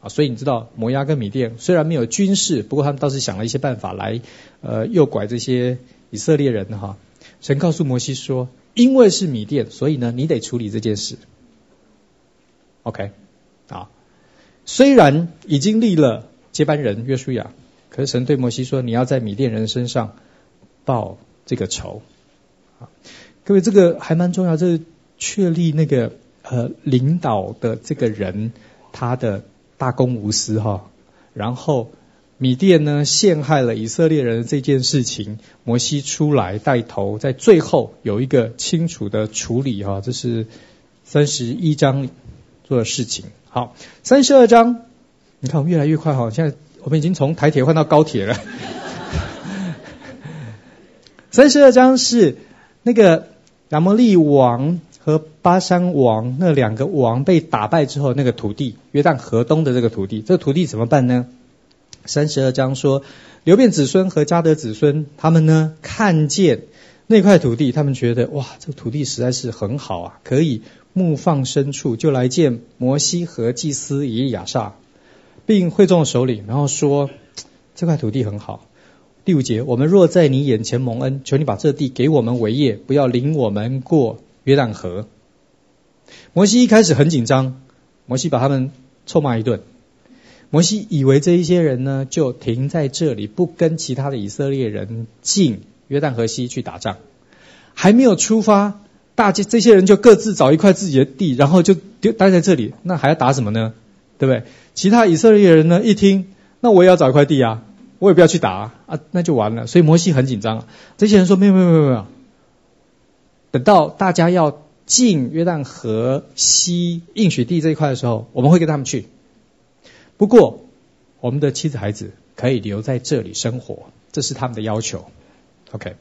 啊，所以你知道摩押跟米甸虽然没有军事，不过他们倒是想了一些办法来，呃，诱拐这些以色列人哈。神告诉摩西说，因为是米甸，所以呢，你得处理这件事。OK，啊，虽然已经立了。接班人约书亚，可是神对摩西说：“你要在米甸人身上报这个仇。”啊，各位，这个还蛮重要，这是确立那个呃领导的这个人他的大公无私哈。然后米甸呢陷害了以色列人这件事情，摩西出来带头，在最后有一个清楚的处理哈。这是三十一章做的事情。好，三十二章。你看，我们越来越快哈！现在我们已经从台铁换到高铁了。三十二章是那个亚摩利王和巴珊王那两个王被打败之后，那个土地约旦河东的这个土地，这个土地怎么办呢？三十二章说，流便子孙和迦得子孙他们呢看见那块土地，他们觉得哇，这个土地实在是很好啊，可以牧放牲畜，就来见摩西和祭司以利亚撒，并会众首领，然后说这块土地很好。第五节，我们若在你眼前蒙恩，求你把这地给我们为业，不要领我们过约旦河。摩西一开始很紧张，摩西把他们臭骂一顿。摩西以为这一些人呢，就停在这里，不跟其他的以色列人进约旦河西去打仗，还没有出发，大家这些人就各自找一块自己的地，然后就就待在这里，那还要打什么呢？对不对？其他以色列人呢，一听，那我也要找一块地啊，我也不要去打啊，啊，那就完了。所以摩西很紧张。这些人说：没有没有没有没有，等到大家要进约旦河西应许地这一块的时候，我们会跟他们去。不过，我们的妻子孩子可以留在这里生活，这是他们的要求。OK，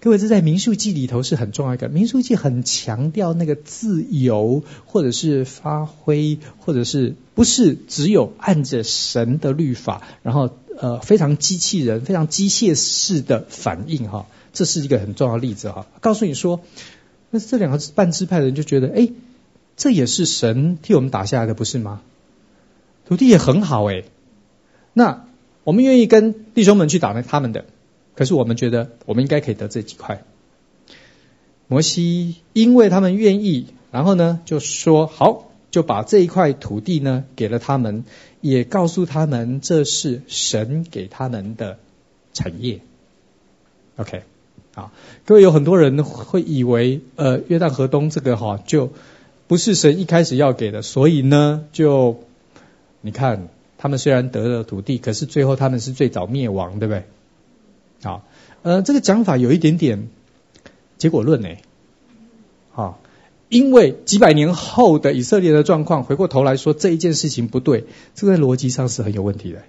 各位，这在民宿记里头是很重要一个。民宿记很强调那个自由，或者是发挥，或者是不是只有按着神的律法，然后呃非常机器人、非常机械式的反应哈。这是一个很重要的例子哈。告诉你说，那这两个半支派的人就觉得，哎，这也是神替我们打下来的，不是吗？土地也很好诶，那我们愿意跟弟兄们去打那他们的，可是我们觉得我们应该可以得这几块。摩西因为他们愿意，然后呢就说好，就把这一块土地呢给了他们，也告诉他们这是神给他们的产业。OK，啊，各位有很多人会以为呃约旦河东这个哈就不是神一开始要给的，所以呢就。你看，他们虽然得了土地，可是最后他们是最早灭亡，对不对？好，呃，这个讲法有一点点结果论呢。好，因为几百年后的以色列的状况，回过头来说这一件事情不对，这个逻辑上是很有问题的。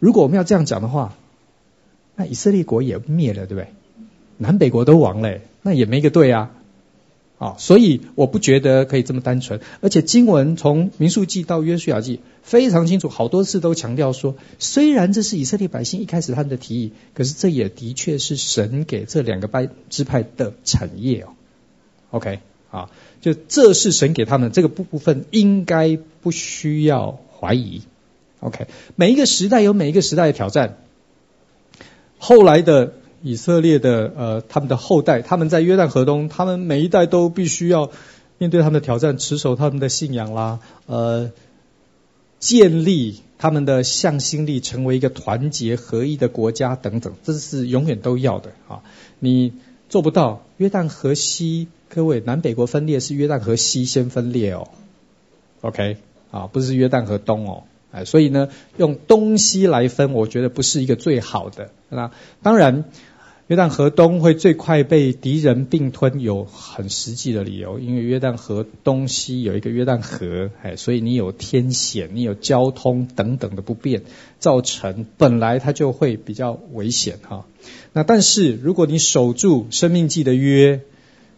如果我们要这样讲的话，那以色列国也灭了，对不对？南北国都亡了，那也没个对啊。啊，所以我不觉得可以这么单纯，而且经文从民数记到约书亚记非常清楚，好多次都强调说，虽然这是以色列百姓一开始他们的提议，可是这也的确是神给这两个派支派的产业哦。OK，啊，就这是神给他们这个部部分，应该不需要怀疑。OK，每一个时代有每一个时代的挑战，后来的。以色列的呃，他们的后代，他们在约旦河东，他们每一代都必须要面对他们的挑战，持守他们的信仰啦，呃，建立他们的向心力，成为一个团结合一的国家等等，这是永远都要的啊！你做不到，约旦河西，各位南北国分裂是约旦河西先分裂哦，OK 啊，不是约旦河东哦。哎，所以呢，用东西来分，我觉得不是一个最好的。那当然。约旦河东会最快被敌人并吞，有很实际的理由，因为约旦河东西有一个约旦河，哎，所以你有天险，你有交通等等的不便，造成本来它就会比较危险哈。那但是如果你守住生命记的约，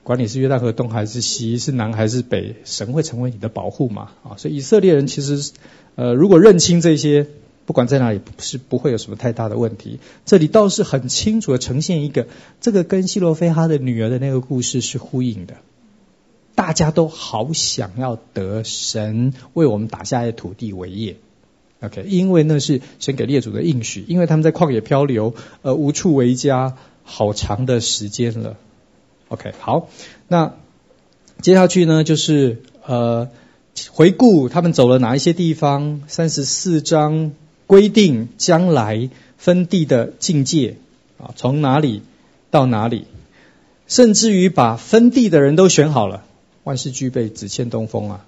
管你是约旦河东还是西，是南还是北，神会成为你的保护嘛啊。所以以色列人其实，呃，如果认清这些。不管在哪里，是不会有什么太大的问题。这里倒是很清楚的呈现一个，这个跟希罗非哈的女儿的那个故事是呼应的。大家都好想要得神为我们打下的土地为业，OK？因为那是神给列祖的应许，因为他们在旷野漂流，呃，无处为家，好长的时间了。OK，好，那接下去呢，就是呃，回顾他们走了哪一些地方，三十四章。规定将来分地的境界啊，从哪里到哪里，甚至于把分地的人都选好了，万事俱备，只欠东风啊，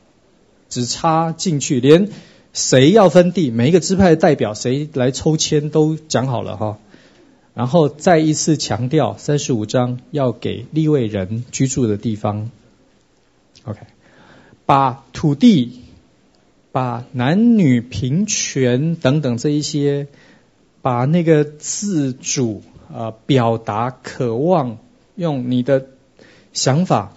只差进去，连谁要分地，每一个支派的代表谁来抽签都讲好了哈。然后再一次强调，三十五章要给立位人居住的地方，OK，把土地。把男女平权等等这一些，把那个自主啊、表达、渴望，用你的想法、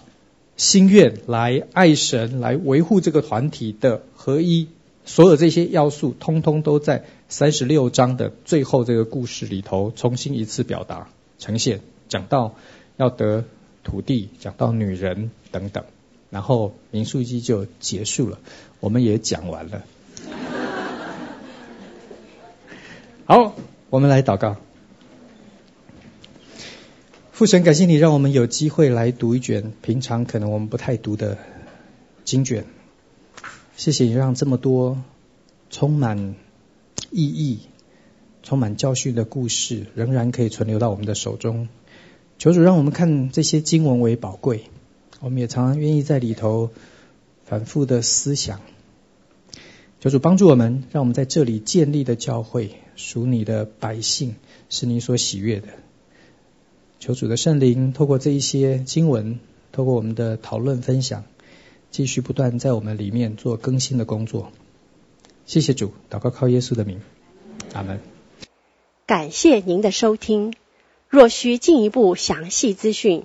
心愿来爱神，来维护这个团体的合一，所有这些要素，通通都在三十六章的最后这个故事里头重新一次表达呈现，讲到要得土地，讲到女人等等，然后民数记就结束了，我们也讲完了。好，我们来祷告。父神，感谢你让我们有机会来读一卷平常可能我们不太读的经卷。谢谢你让这么多充满意义、充满教训的故事仍然可以存留到我们的手中。求主让我们看这些经文为宝贵，我们也常常愿意在里头反复的思想。求主帮助我们，让我们在这里建立的教会属你的百姓，是你所喜悦的。求主的圣灵透过这一些经文，透过我们的讨论分享，继续不断在我们里面做更新的工作。谢谢主，祷告靠耶稣的名，阿门。感谢您的收听。若需进一步详细资讯，